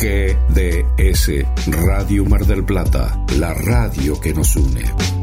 GDS, Radio Mar del Plata, la radio que nos une.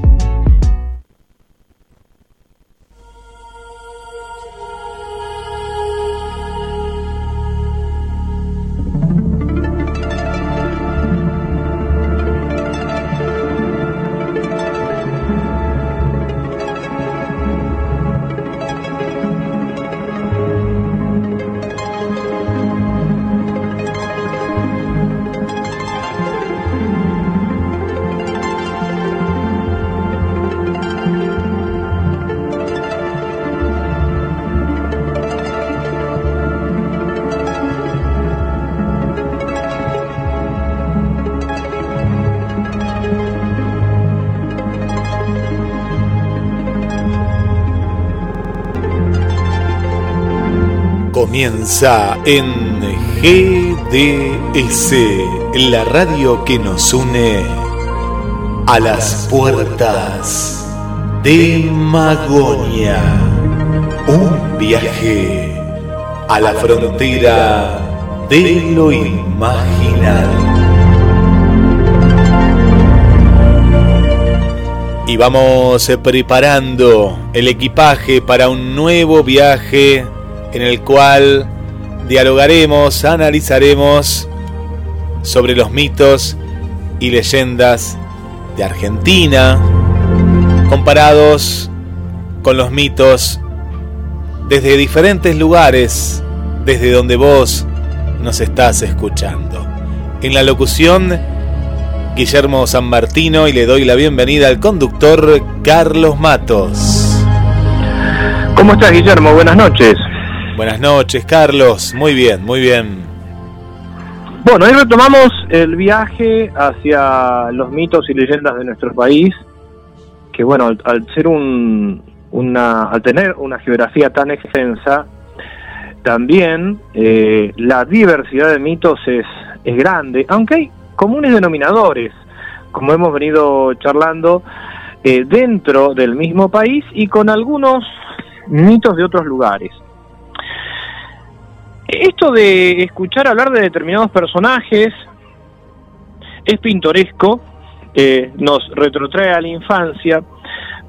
Comienza en GDS, la radio que nos une a las puertas de Magonia. Un viaje a la frontera de lo imaginal. Y vamos preparando el equipaje para un nuevo viaje en el cual dialogaremos, analizaremos sobre los mitos y leyendas de Argentina, comparados con los mitos desde diferentes lugares, desde donde vos nos estás escuchando. En la locución, Guillermo San Martino y le doy la bienvenida al conductor Carlos Matos. ¿Cómo estás, Guillermo? Buenas noches. Buenas noches, Carlos. Muy bien, muy bien. Bueno, hoy retomamos el viaje hacia los mitos y leyendas de nuestro país, que bueno, al, ser un, una, al tener una geografía tan extensa, también eh, la diversidad de mitos es, es grande, aunque hay comunes denominadores, como hemos venido charlando, eh, dentro del mismo país y con algunos mitos de otros lugares. Esto de escuchar hablar de determinados personajes es pintoresco, eh, nos retrotrae a la infancia,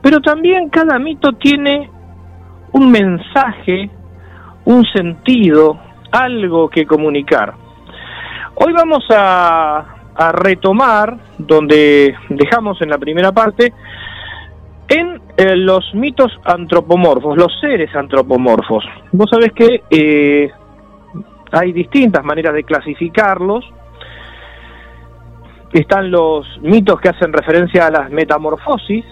pero también cada mito tiene un mensaje, un sentido, algo que comunicar. Hoy vamos a, retomar donde dejamos en la primera parte en eh, los mitos antropomorfos, los seres antropomorfos. Vos sabés que eh, hay distintas maneras de clasificarlos. Están los mitos que hacen referencia a las metamorfosis.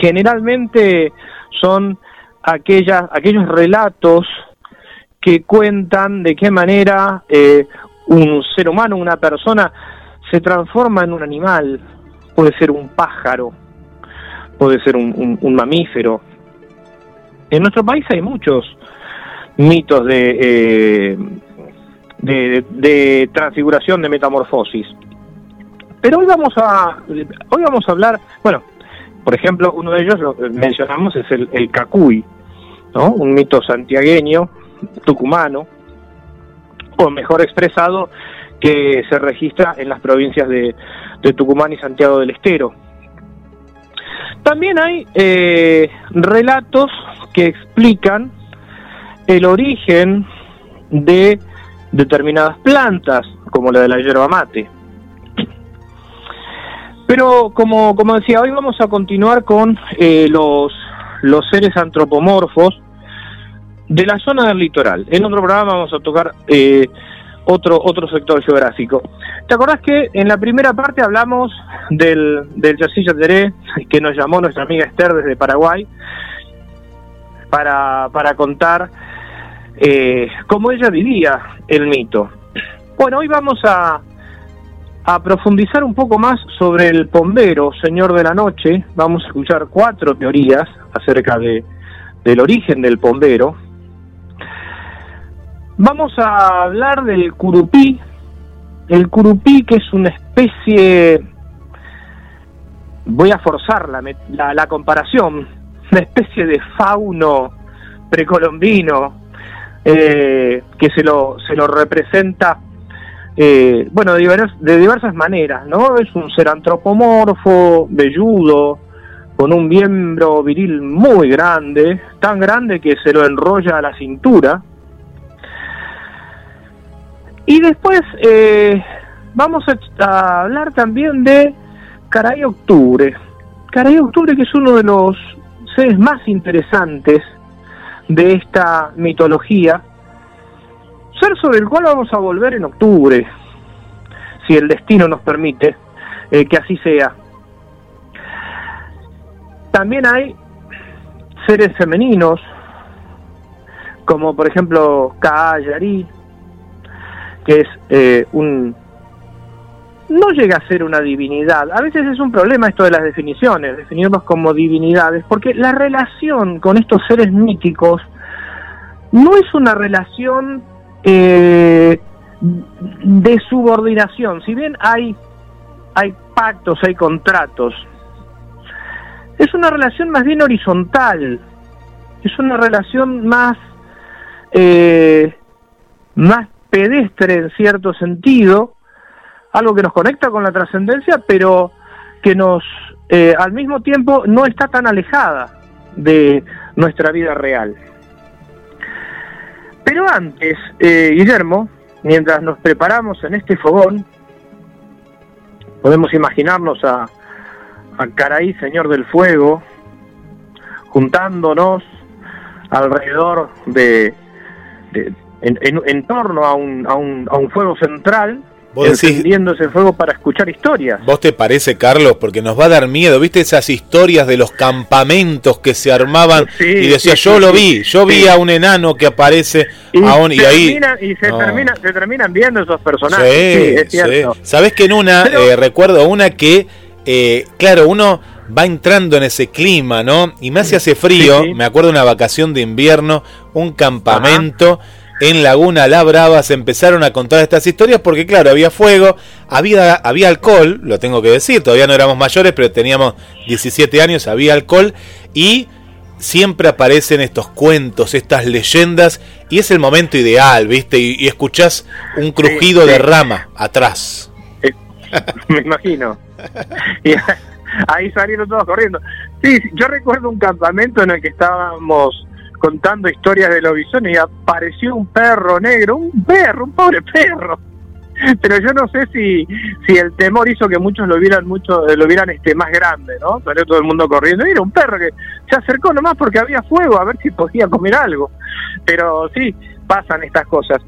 Generalmente son aquellas, aquellos relatos que cuentan de qué manera eh, un ser humano, una persona, se transforma en un animal. Puede ser un pájaro, puede ser un mamífero. En nuestro país hay muchos mitos eh, de, de, transfiguración, de metamorfosis. Pero hoy vamos a hoy vamos a hablar, bueno, por ejemplo, uno de ellos lo mencionamos es el, el Cacuy, ¿no? Un mito santiagueño, tucumano, o mejor expresado, que se registra en las provincias de, Tucumán y Santiago del Estero. También hay eh, relatos que explican el origen de determinadas plantas, como la de la yerba mate. Pero como, como decía, hoy vamos a continuar con eh, los, los seres antropomorfos de la zona del litoral. En otro programa vamos a tocar eh, otro, otro sector geográfico. ¿Te acordás que en la primera parte hablamos del, del Teré, que nos llamó nuestra amiga Esther desde Paraguay, para, para contar eh, cómo ella vivía el mito. Bueno, hoy vamos a, profundizar un poco más sobre el pombero, señor de la noche. Vamos a escuchar cuatro teorías acerca de, del origen del pombero. Vamos a hablar del curupí. El curupí que es una especie, voy a forzar la, la, la comparación, una especie de fauno precolombino eh, que se lo, se lo representa eh, bueno, de, diversas maneras, ¿no? Es un ser antropomorfo, velludo, con un miembro viril muy grande, tan grande que se lo enrolla a la cintura. Y después eh, vamos a, hablar también de Caray Octubre. Caray Octubre que es uno de los seres más interesantes de esta mitología, ser sobre el cual vamos a volver en octubre, si el destino nos permite eh, que así sea. También hay seres femeninos, como por ejemplo Kaayari, que es eh, un... no llega a ser una divinidad. A veces es un problema esto de las definiciones, definirlos como divinidades, porque la relación con estos seres míticos no es una relación eh, de subordinación. Si bien hay, hay pactos, hay contratos, es una relación más bien horizontal, es una relación más, eh, más pedestre en cierto sentido, algo que nos conecta con la trascendencia, pero que nos, eh, al mismo tiempo, no está tan alejada de nuestra vida real. Pero antes, eh, Guillermo, mientras nos preparamos en este fogón, podemos imaginarnos a, a Caraí, Señor del Fuego, juntándonos alrededor de, en, torno a un, a, un, a un fuego central encendiendo ese fuego para escuchar historias. ¿Vos te parece, Carlos? Porque nos va a dar miedo, ¿viste esas historias de los campamentos que se armaban? y decía, yo lo vi, yo vi a un enano que aparece y, y ahí... y se, se terminan viendo esos personajes. Sí, Sabés que en una, eh, recuerdo una que, eh, claro, uno va entrando en ese clima, ¿no? Y más si hace frío, me acuerdo una vacación de invierno, un campamento en Laguna La Brava se empezaron a contar estas historias porque claro, había fuego, había, había alcohol, lo tengo que decir, todavía no éramos mayores, pero teníamos 17 años, había alcohol y siempre aparecen estos cuentos, estas leyendas y es el momento ideal, ¿viste? Y, escuchás un crujido de rama atrás. Me imagino. Y ahí salieron todos corriendo. Sí, yo recuerdo un campamento en el que estábamos contando historias de los bisones y apareció un perro negro, un perro, un pobre perro. Pero yo no sé si, si el temor hizo que muchos lo vieran mucho, lo vieran este más grande, ¿no? Salió todo el mundo corriendo. era un perro que se acercó nomás porque había fuego a ver si podía comer algo. Pero sí, pasan estas cosas.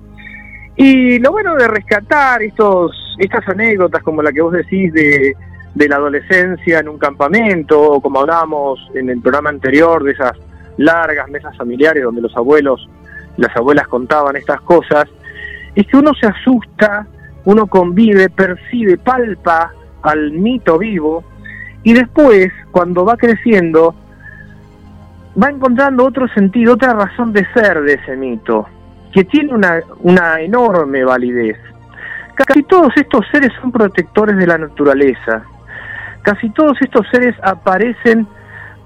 Y lo bueno de rescatar estos, estas anécdotas como la que vos decís de, de la adolescencia en un campamento, o como hablábamos en el programa anterior, de esas largas mesas familiares donde los abuelos, las abuelas contaban estas cosas, es que uno se asusta, uno convive, percibe, palpa al mito vivo y después, cuando va creciendo, va encontrando otro sentido, otra razón de ser de ese mito, que tiene una, una enorme validez. Casi todos estos seres son protectores de la naturaleza. Casi todos estos seres aparecen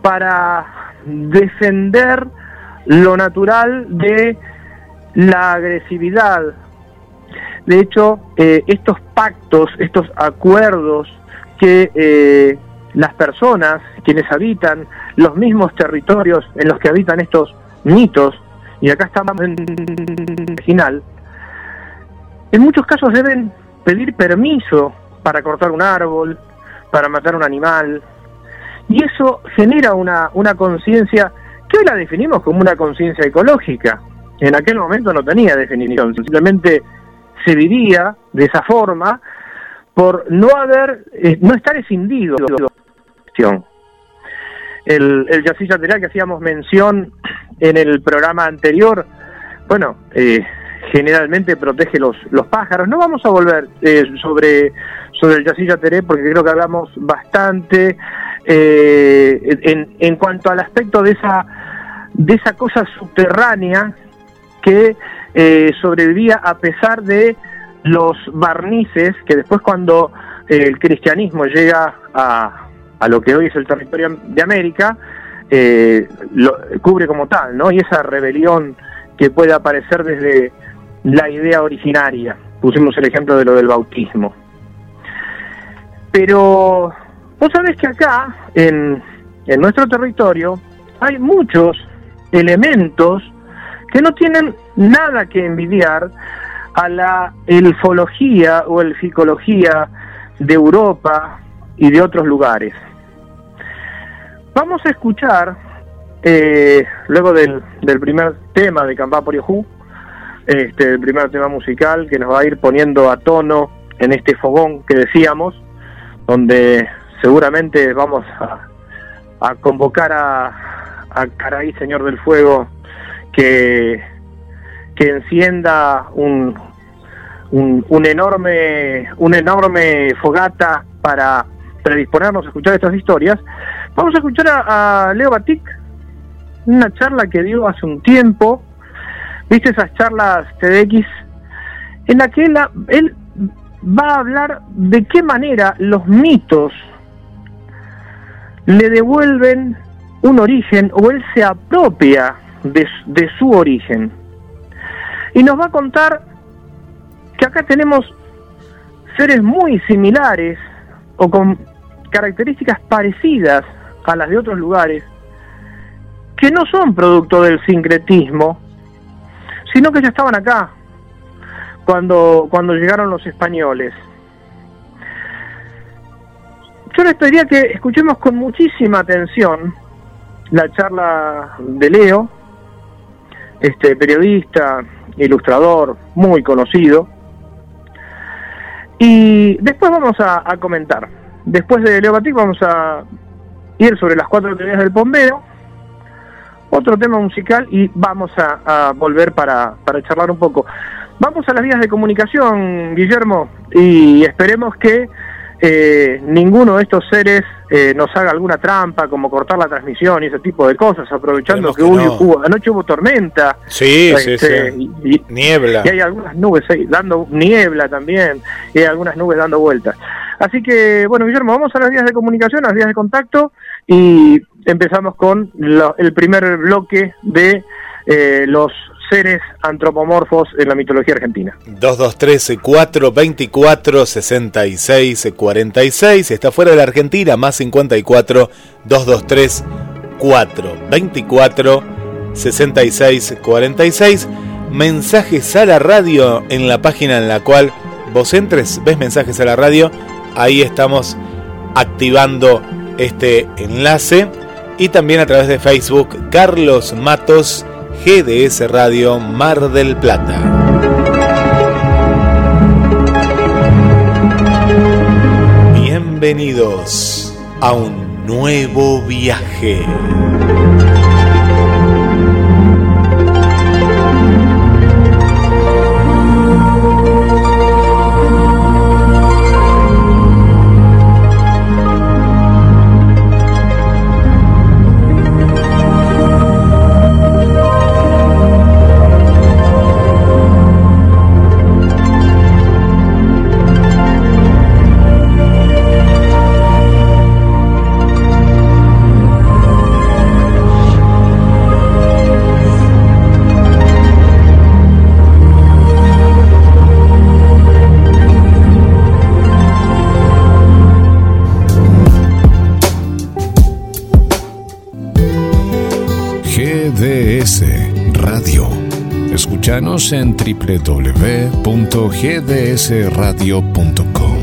para defender lo natural de la agresividad. De hecho, eh, estos pactos, estos acuerdos que eh, las personas, quienes habitan los mismos territorios en los que habitan estos mitos, y acá estamos en el final, en muchos casos deben pedir permiso para cortar un árbol, para matar un animal, y eso genera una, una conciencia que hoy la definimos como una conciencia ecológica. En aquel momento no tenía definición, simplemente se vivía de esa forma por no haber, eh, no estar escindido el, el Yacilla que hacíamos mención en el programa anterior, bueno, eh, generalmente protege los, los pájaros. No vamos a volver eh, sobre, sobre el Yacilla Teré porque creo que hablamos bastante eh, en, cuanto al aspecto de esa, de esa cosa subterránea que eh, sobrevivía a pesar de los barnices que después cuando el cristianismo llega a, a lo que hoy es el territorio de América, lo cubre como tal, ¿no? Y esa rebelión que puede aparecer desde la idea originaria. pusimos el ejemplo de lo del bautismo. Pero vos sabés que acá, en, en nuestro territorio, hay muchos elementos que no tienen nada que envidiar a la elfología o elficología de Europa y de otros lugares. Vamos a escuchar, eh, luego del, del, primer tema de Campá por este, el primer tema musical que nos va a ir poniendo a tono en este fogón que decíamos, donde seguramente vamos a, convocar a, a Señor del Fuego, que, encienda un, un, enorme, una enorme fogata para predisponernos a escuchar estas historias, vamos a escuchar a, Leo Batik, una charla que dio hace un tiempo, viste esas charlas TDX, en la que él, él va a hablar de qué manera los mitos le devuelven un origen o él se apropia de, de su origen. Y nos va a contar que acá tenemos seres muy similares o con características parecidas a las de otros lugares, que no son producto del sincretismo, sino que ya estaban acá cuando, cuando llegaron los españoles. Yo les pediría que escuchemos con muchísima atención la charla de Leo, este periodista, ilustrador muy conocido, y después vamos a, comentar. Después de Leo Batik vamos a ir sobre las cuatro teorías del bombero, otro tema musical y vamos a, volver para, para charlar un poco. Vamos a las vías de comunicación, Guillermo, y esperemos que eh, ninguno de estos seres eh, nos haga alguna trampa, como cortar la transmisión y ese tipo de cosas, aprovechando que, hubo, anoche hubo tormenta. Sí, sí, este, Y, niebla. Y hay algunas nubes dando niebla también, y hay algunas nubes dando vueltas. Así que, bueno, Guillermo, vamos a las vías de comunicación, a las vías de contacto, y empezamos con el primer bloque de eh, los seres antropomorfos en la mitología argentina. 223-424-6646. Está fuera de la Argentina, más 54 223 424 6646. Mensajes a la radio en la página en la cual vos entres, ves mensajes a la radio. Ahí estamos activando este enlace. Y también a través de Facebook, Carlos Matos GDS Radio Mar del Plata. Bienvenidos a un nuevo viaje. En www.gdsradio.com.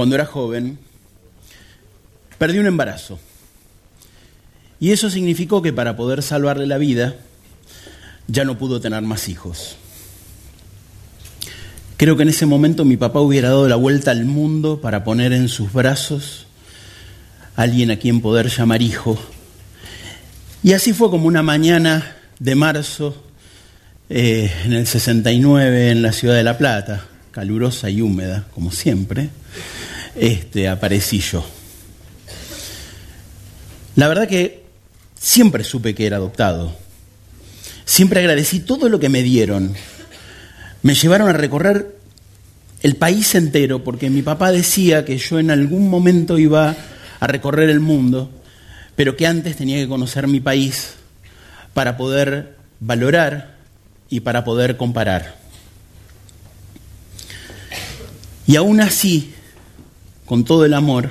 cuando era joven, perdió un embarazo. Y eso significó que para poder salvarle la vida, ya no pudo tener más hijos. Creo que en ese momento mi papá hubiera dado la vuelta al mundo para poner en sus brazos a alguien a quien poder llamar hijo. Y así fue como una mañana de marzo eh, en el 69 en la ciudad de La Plata, calurosa y húmeda, como siempre, este, aparecí yo. La verdad que siempre supe que era adoptado. Siempre agradecí todo lo que me dieron, me llevaron a recorrer el país entero, porque mi papá decía que yo en algún momento iba a recorrer el mundo, pero que antes tenía que conocer mi país para poder valorar y para poder comparar. Y aún así, con todo el amor,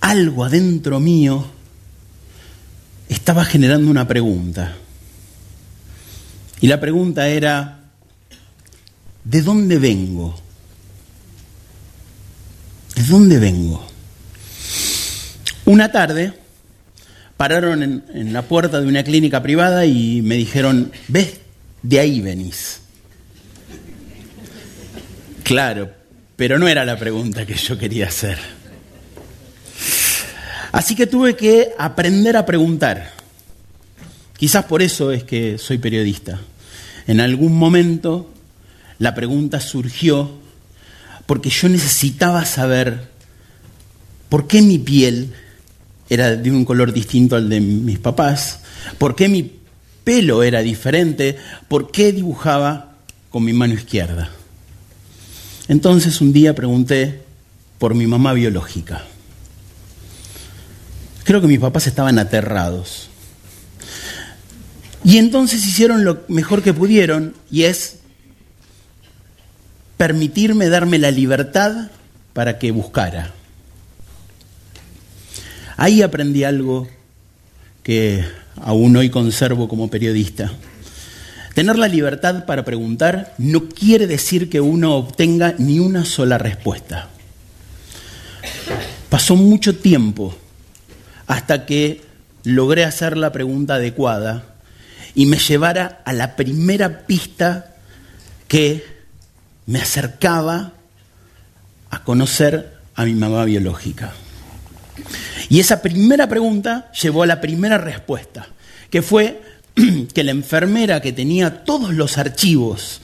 algo adentro mío estaba generando una pregunta. Y la pregunta era, ¿de dónde vengo? ¿De dónde vengo? Una tarde pararon en, la puerta de una clínica privada y me dijeron, ¿ves? De ahí venís. Claro, pero no era la pregunta que yo quería hacer. Así que tuve que aprender a preguntar. Quizás por eso es que soy periodista. En algún momento la pregunta surgió porque yo necesitaba saber por qué mi piel era de un color distinto al de mis papás, por qué mi pelo era diferente, por qué dibujaba con mi mano izquierda. Entonces un día pregunté por mi mamá biológica. Creo que mis papás estaban aterrados. Y entonces hicieron lo mejor que pudieron y es permitirme darme la libertad para que buscara. Ahí aprendí algo que aún hoy conservo como periodista. Tener la libertad para preguntar no quiere decir que uno obtenga ni una sola respuesta. Pasó mucho tiempo hasta que logré hacer la pregunta adecuada y me llevara a la primera pista que me acercaba a conocer a mi mamá biológica. Y esa primera pregunta llevó a la primera respuesta, que fue que la enfermera que tenía todos los archivos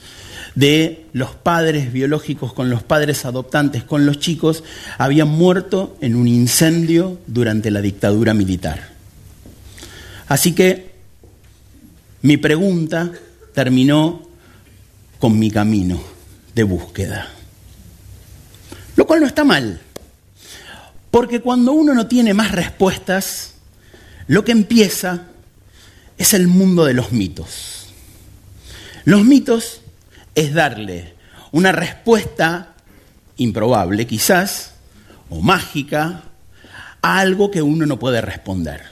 de los padres biológicos con los padres adoptantes con los chicos había muerto en un incendio durante la dictadura militar. Así que mi pregunta terminó con mi camino de búsqueda. Lo cual no está mal. Porque cuando uno no tiene más respuestas, lo que empieza es el mundo de los mitos. Los mitos es darle una respuesta improbable quizás, o mágica, a algo que uno no puede responder.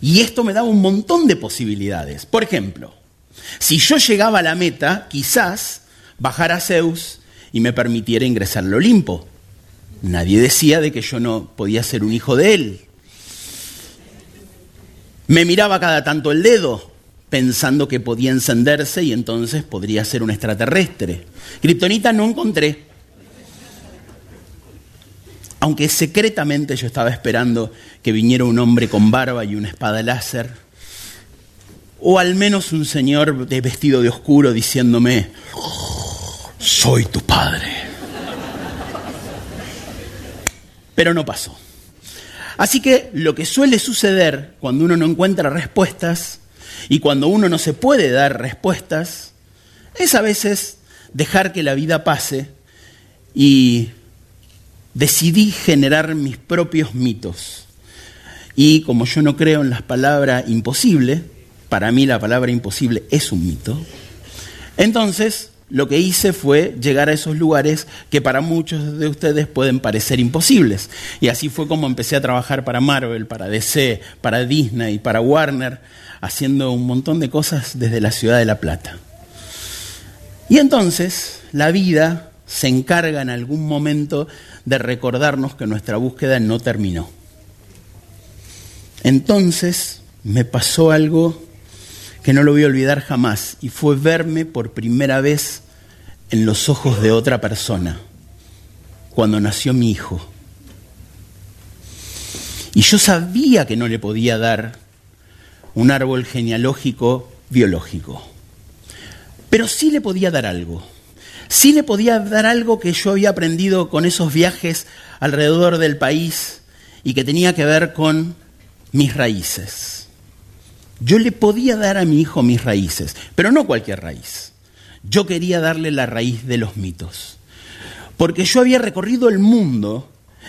Y esto me daba un montón de posibilidades. Por ejemplo, si yo llegaba a la meta, quizás bajara Zeus y me permitiera ingresar al Olimpo. Nadie decía de que yo no podía ser un hijo de él. Me miraba cada tanto el dedo, pensando que podía encenderse y entonces podría ser un extraterrestre. Kryptonita no encontré. Aunque secretamente yo estaba esperando que viniera un hombre con barba y una espada láser, o al menos un señor vestido de oscuro diciéndome, soy tu padre. pero no pasó. Así que lo que suele suceder cuando uno no encuentra respuestas y cuando uno no se puede dar respuestas, es a veces dejar que la vida pase y decidí generar mis propios mitos. Y como yo no creo en las palabras imposible, para mí la palabra imposible es un mito, entonces lo que hice fue llegar a esos lugares que para muchos de ustedes pueden parecer imposibles. Y así fue como empecé a trabajar para Marvel, para DC, para Disney, para Warner, haciendo un montón de cosas desde la ciudad de La Plata. Y entonces la vida se encarga en algún momento de recordarnos que nuestra búsqueda no terminó. Entonces me pasó algo que no lo voy a olvidar jamás y fue verme por primera vez en los ojos de otra persona cuando nació mi hijo. Y yo sabía que no le podía dar un árbol genealógico biológico, pero sí le podía dar algo. Sí le podía dar algo que yo había aprendido con esos viajes alrededor del país y que tenía que ver con mis raíces. Yo le podía dar a mi hijo mis raíces, pero no cualquier raíz. Yo quería darle la raíz de los mitos. Porque yo había recorrido el mundo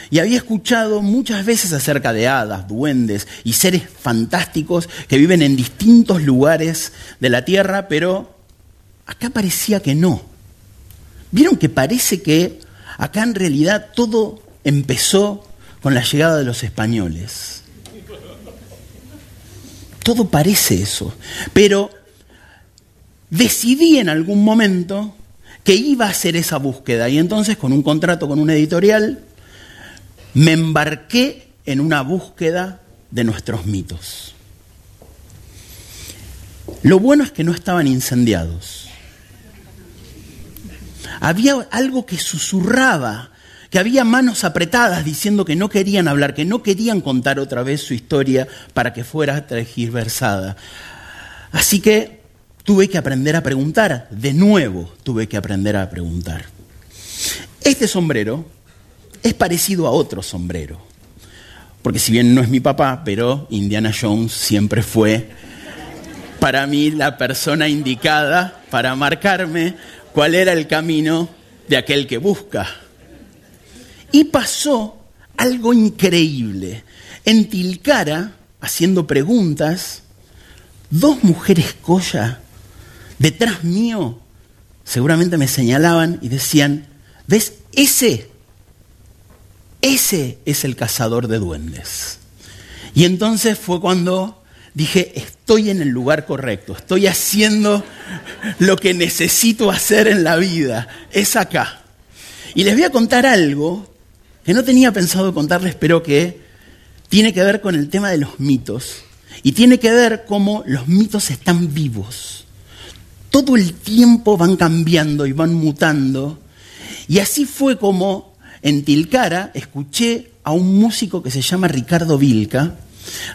y había escuchado muchas veces acerca de hadas, duendes y seres fantásticos que viven en distintos lugares de la tierra, pero acá parecía que no. Vieron que parece que acá en realidad todo empezó con la llegada de los españoles. Todo parece eso. Pero decidí en algún momento que iba a hacer esa búsqueda y entonces con un contrato con una editorial me embarqué en una búsqueda de nuestros mitos. Lo bueno es que no estaban incendiados. Había algo que susurraba, que había manos apretadas diciendo que no querían hablar, que no querían contar otra vez su historia para que fuera tergiversada. Así que tuve que aprender a preguntar, de nuevo tuve que aprender a preguntar. Este sombrero es parecido a otro sombrero. Porque si bien no es mi papá, pero Indiana Jones siempre fue para mí la persona indicada para marcarme cuál era el camino de aquel que busca. Y pasó algo increíble. En Tilcara, haciendo preguntas, dos mujeres colla detrás mío seguramente me señalaban y decían, ¿ves ese? Ese es el cazador de duendes. Y entonces fue cuando dije, estoy en el lugar correcto, estoy haciendo lo que necesito hacer en la vida, es acá. Y les voy a contar algo que no tenía pensado contarles, pero que tiene que ver con el tema de los mitos. Y tiene que ver cómo los mitos están vivos. Todo el tiempo van cambiando y van mutando. Y así fue como en Tilcara escuché a un músico que se llama Ricardo Vilca.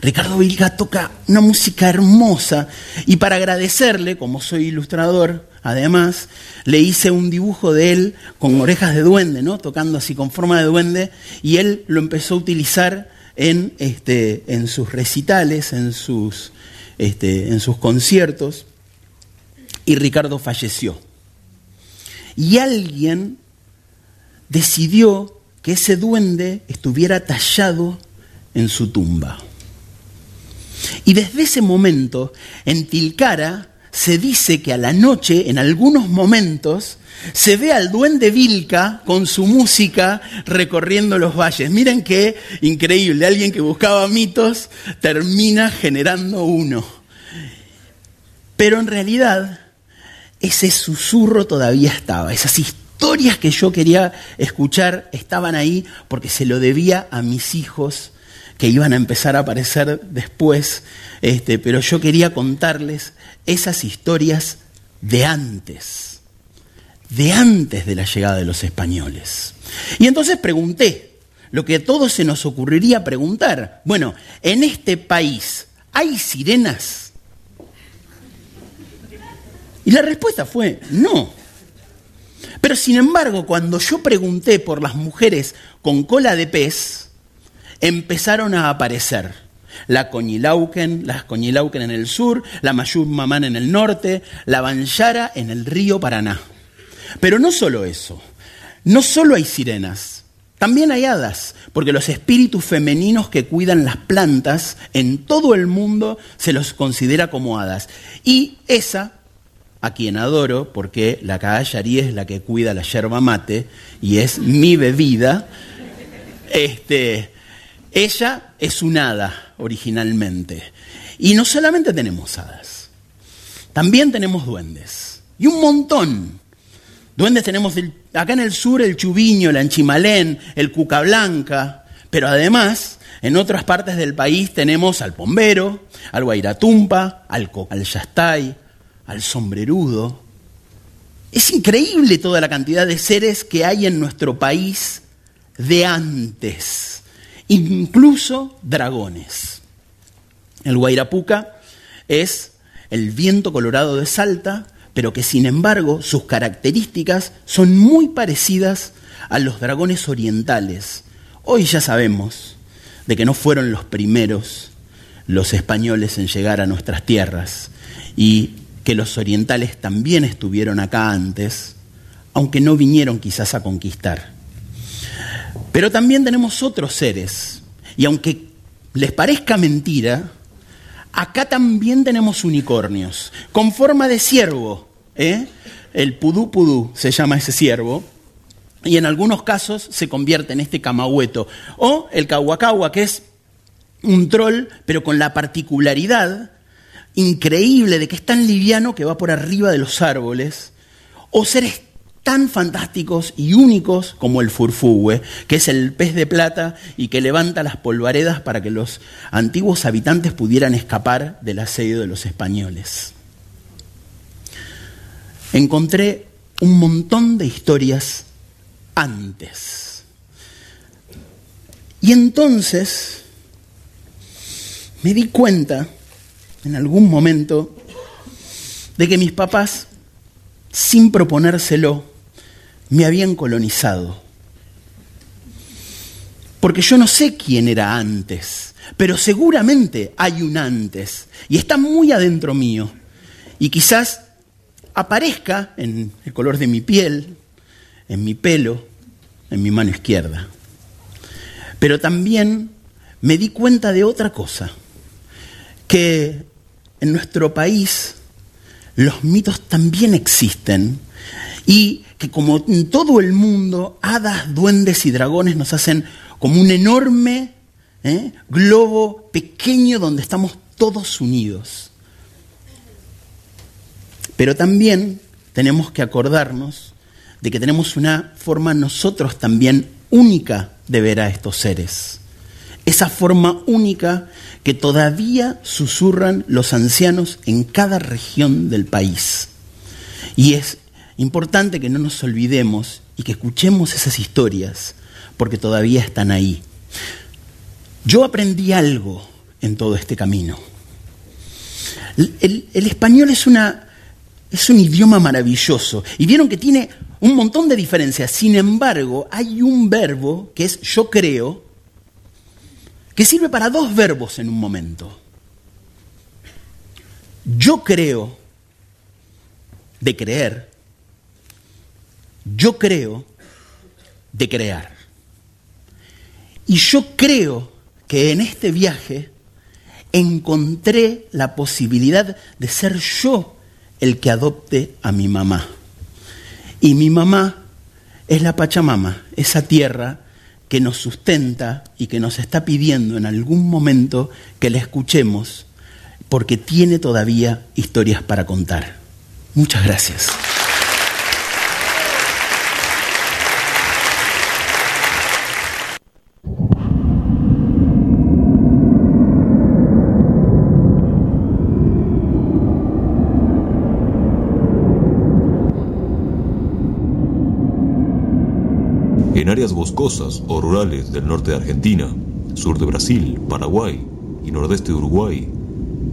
Ricardo Vilca toca una música hermosa y para agradecerle, como soy ilustrador, además, le hice un dibujo de él con orejas de duende, ¿no? Tocando así con forma de duende y él lo empezó a utilizar en, este, sus recitales, en sus, este, en sus conciertos y Ricardo falleció. Y alguien decidió que ese duende estuviera tallado en su tumba. Y desde ese momento, en Tilcara, se dice que a la noche, en algunos momentos, se ve al duende Vilca con su música recorriendo los valles. Miren qué increíble, alguien que buscaba mitos termina generando uno. Pero en realidad, ese susurro todavía estaba, esas historias que yo quería escuchar estaban ahí porque se lo debía a mis hijos que iban a empezar a aparecer después, este, pero yo quería contarles esas historias de antes, de antes de la llegada de los españoles. Y entonces pregunté, lo que a todos se nos ocurriría preguntar, bueno, en este país, ¿hay sirenas? Y la respuesta fue, no. Pero sin embargo, cuando yo pregunté por las mujeres con cola de pez, empezaron a aparecer. La Coñilauquen, las Coñilauquen en el sur, la Mayur Mamán en el norte, la Banjara en el río Paraná. Pero no solo eso, no solo hay sirenas, también hay hadas, porque los espíritus femeninos que cuidan las plantas en todo el mundo se los considera como hadas. Y esa a quien adoro, porque la caballaría es la que cuida la yerba mate y es mi bebida, este, ella es un hada originalmente. Y no solamente tenemos hadas, también tenemos duendes. Y un montón. Duendes tenemos acá en el sur el chubiño, el anchimalén, el cuca blanca, pero además en otras partes del país tenemos al pombero, al guairatumpa, al, al yastay, al sombrerudo. Es increíble toda la cantidad de seres que hay en nuestro país de antes, incluso dragones. El guairapuca es el viento colorado de Salta, pero que sin embargo sus características son muy parecidas a los dragones orientales. Hoy ya sabemos de que no fueron los primeros los españoles en llegar a nuestras tierras y que los orientales también estuvieron acá antes, aunque no vinieron quizás a conquistar. Pero también tenemos otros seres, y aunque les parezca mentira, acá también tenemos unicornios, con forma de ciervo. ¿eh? El pudú pudú se llama ese ciervo, y en algunos casos se convierte en este camahueto, o el cahuacagua, que es un troll, pero con la particularidad increíble de que es tan liviano que va por arriba de los árboles, o seres tan fantásticos y únicos como el furfugue, que es el pez de plata y que levanta las polvaredas para que los antiguos habitantes pudieran escapar del asedio de los españoles. Encontré un montón de historias antes. Y entonces me di cuenta en algún momento de que mis papás, sin proponérselo, me habían colonizado. Porque yo no sé quién era antes, pero seguramente hay un antes y está muy adentro mío. Y quizás aparezca en el color de mi piel, en mi pelo, en mi mano izquierda. Pero también me di cuenta de otra cosa, que en nuestro país los mitos también existen y que como en todo el mundo, hadas, duendes y dragones nos hacen como un enorme ¿eh? globo pequeño donde estamos todos unidos. Pero también tenemos que acordarnos de que tenemos una forma nosotros también única de ver a estos seres. Esa forma única que todavía susurran los ancianos en cada región del país. Y es importante que no nos olvidemos y que escuchemos esas historias, porque todavía están ahí. Yo aprendí algo en todo este camino. El, español es, una, es un idioma maravilloso y vieron que tiene un montón de diferencias. Sin embargo, hay un verbo que es yo creo, que sirve para dos verbos en un momento. Yo creo de creer, yo creo de crear. Y yo creo que en este viaje encontré la posibilidad de ser yo el que adopte a mi mamá. Y mi mamá es la Pachamama, esa tierra que nos sustenta y que nos está pidiendo en algún momento que la escuchemos, porque tiene todavía historias para contar. Muchas gracias. Áreas boscosas o rurales del norte de Argentina, sur de Brasil, Paraguay y nordeste de Uruguay,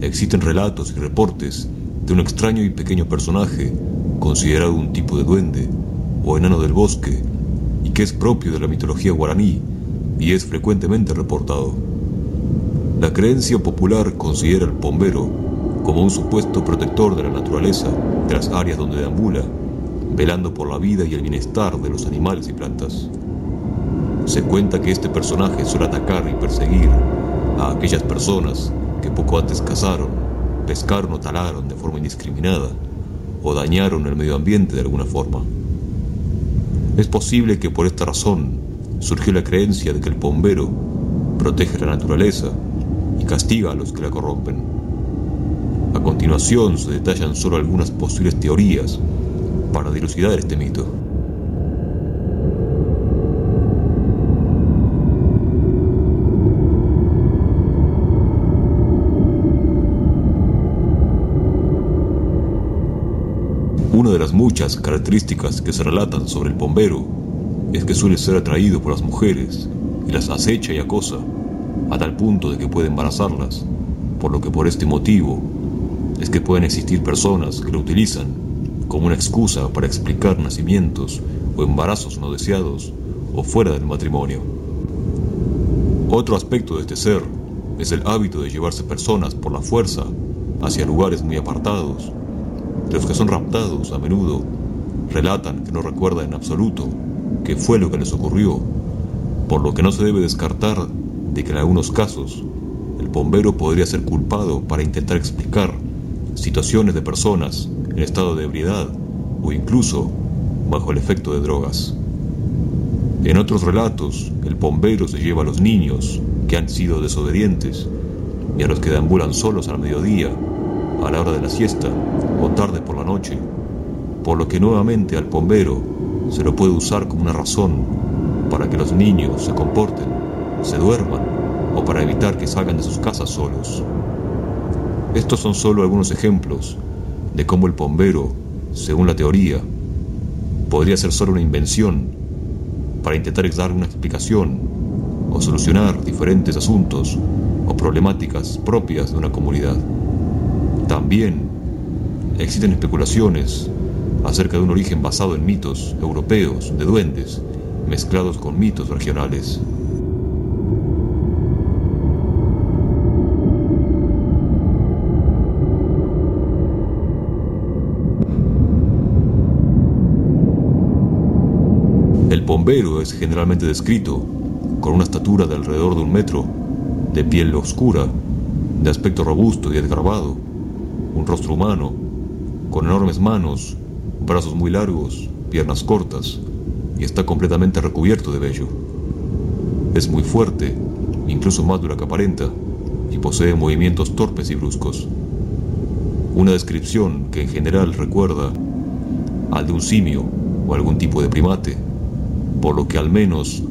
existen relatos y reportes de un extraño y pequeño personaje considerado un tipo de duende o enano del bosque y que es propio de la mitología guaraní y es frecuentemente reportado. La creencia popular considera al pombero como un supuesto protector de la naturaleza de las áreas donde deambula, velando por la vida y el bienestar de los animales y plantas. Se cuenta que este personaje suele atacar y perseguir a aquellas personas que poco antes cazaron, pescaron o talaron de forma indiscriminada o dañaron el medio ambiente de alguna forma. Es posible que por esta razón surgió la creencia de que el bombero protege la naturaleza y castiga a los que la corrompen. A continuación se detallan solo algunas posibles teorías para dilucidar este mito. Una de las muchas características que se relatan sobre el bombero es que suele ser atraído por las mujeres y las acecha y acosa a tal punto de que puede embarazarlas, por lo que por este motivo es que pueden existir personas que lo utilizan como una excusa para explicar nacimientos o embarazos no deseados o fuera del matrimonio. Otro aspecto de este ser es el hábito de llevarse personas por la fuerza hacia lugares muy apartados. Los que son raptados a menudo relatan que no recuerdan en absoluto qué fue lo que les ocurrió, por lo que no se debe descartar de que en algunos casos el bombero podría ser culpado para intentar explicar situaciones de personas en estado de ebriedad o incluso bajo el efecto de drogas. En otros relatos, el bombero se lleva a los niños que han sido desobedientes y a los que deambulan solos al mediodía, a la hora de la siesta o tarde por la noche, por lo que nuevamente al bombero se lo puede usar como una razón para que los niños se comporten, se duerman o para evitar que salgan de sus casas solos. Estos son solo algunos ejemplos de cómo el bombero, según la teoría, podría ser solo una invención para intentar dar una explicación o solucionar diferentes asuntos o problemáticas propias de una comunidad. También existen especulaciones acerca de un origen basado en mitos europeos de duendes mezclados con mitos regionales. bombero es generalmente descrito con una estatura de alrededor de un metro, de piel oscura, de aspecto robusto y desgarbado, un rostro humano, con enormes manos, brazos muy largos, piernas cortas, y está completamente recubierto de vello. Es muy fuerte, incluso más dura que aparenta, y posee movimientos torpes y bruscos. Una descripción que en general recuerda al de un simio o algún tipo de primate por lo que al menos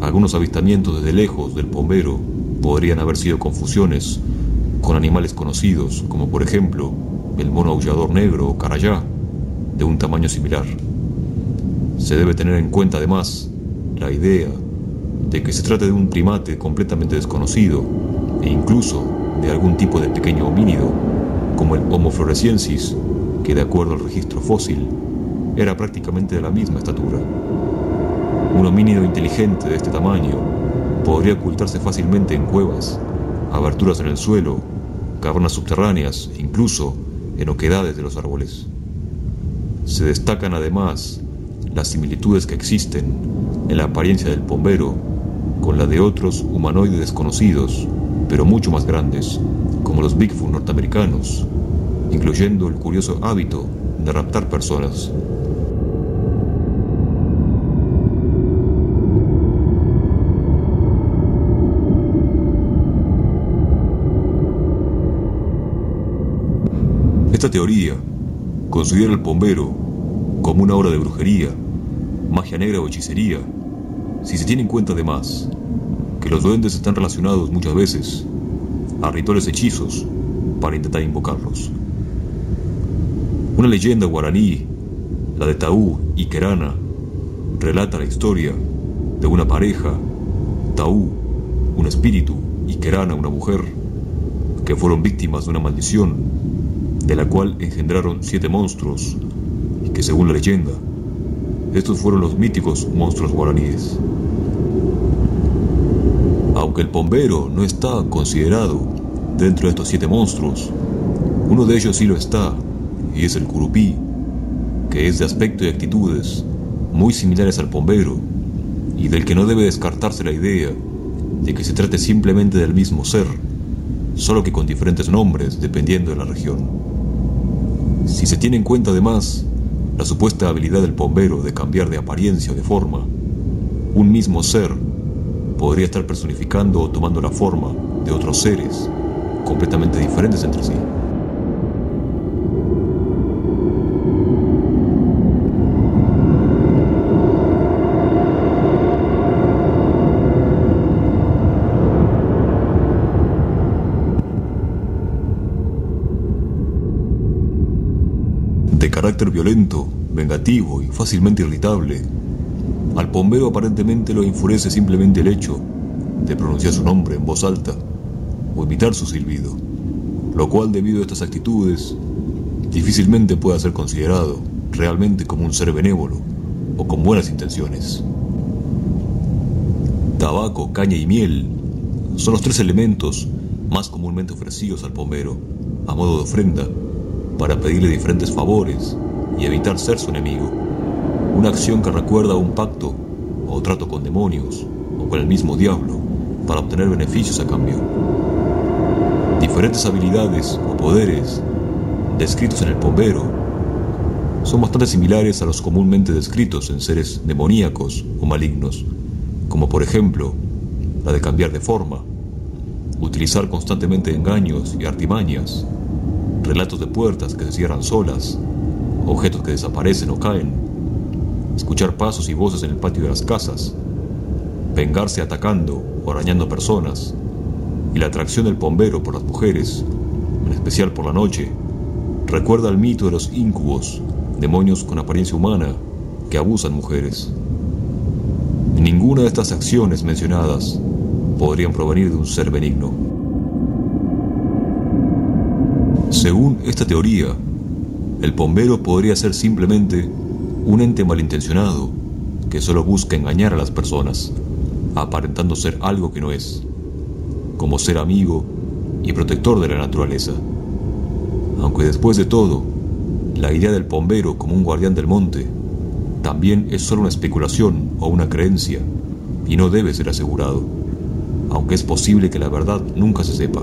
algunos avistamientos desde lejos del bombero podrían haber sido confusiones con animales conocidos, como por ejemplo el mono aullador negro o carayá, de un tamaño similar. Se debe tener en cuenta además la idea de que se trata de un primate completamente desconocido e incluso de algún tipo de pequeño homínido, como el Homo floresiensis, que de acuerdo al registro fósil era prácticamente de la misma estatura. Un homínido inteligente de este tamaño podría ocultarse fácilmente en cuevas, aberturas en el suelo, cavernas subterráneas incluso en oquedades de los árboles. Se destacan además las similitudes que existen en la apariencia del bombero con la de otros humanoides desconocidos, pero mucho más grandes, como los Bigfoot norteamericanos, incluyendo el curioso hábito de raptar personas Esta teoría considera al bombero como una obra de brujería, magia negra o hechicería, si se tiene en cuenta además que los duendes están relacionados muchas veces a rituales hechizos para intentar invocarlos. Una leyenda guaraní, la de Taú y Kerana, relata la historia de una pareja, Taú, un espíritu, y Kerana, una mujer, que fueron víctimas de una maldición de la cual engendraron siete monstruos, y que según la leyenda, estos fueron los míticos monstruos guaraníes. Aunque el bombero no está considerado dentro de estos siete monstruos, uno de ellos sí lo está, y es el curupí, que es de aspecto y actitudes muy similares al bombero, y del que no debe descartarse la idea de que se trate simplemente del mismo ser, solo que con diferentes nombres dependiendo de la región. Si se tiene en cuenta además la supuesta habilidad del bombero de cambiar de apariencia o de forma, un mismo ser podría estar personificando o tomando la forma de otros seres completamente diferentes entre sí. Carácter violento, vengativo y fácilmente irritable, al bombero aparentemente lo enfurece simplemente el hecho de pronunciar su nombre en voz alta o imitar su silbido, lo cual debido a estas actitudes difícilmente puede ser considerado realmente como un ser benévolo o con buenas intenciones. Tabaco, caña y miel son los tres elementos más comúnmente ofrecidos al bombero a modo de ofrenda para pedirle diferentes favores y evitar ser su enemigo. Una acción que recuerda un pacto o trato con demonios o con el mismo diablo para obtener beneficios a cambio. Diferentes habilidades o poderes descritos en el bombero son bastante similares a los comúnmente descritos en seres demoníacos o malignos, como por ejemplo la de cambiar de forma, utilizar constantemente engaños y artimañas, relatos de puertas que se cierran solas, objetos que desaparecen o caen, escuchar pasos y voces en el patio de las casas, vengarse atacando o arañando personas, y la atracción del bombero por las mujeres, en especial por la noche, recuerda el mito de los incubos, demonios con apariencia humana que abusan mujeres. Ninguna de estas acciones mencionadas podrían provenir de un ser benigno. Según esta teoría, el bombero podría ser simplemente un ente malintencionado que solo busca engañar a las personas, aparentando ser algo que no es, como ser amigo y protector de la naturaleza. Aunque después de todo, la idea del bombero como un guardián del monte también es solo una especulación o una creencia y no debe ser asegurado, aunque es posible que la verdad nunca se sepa.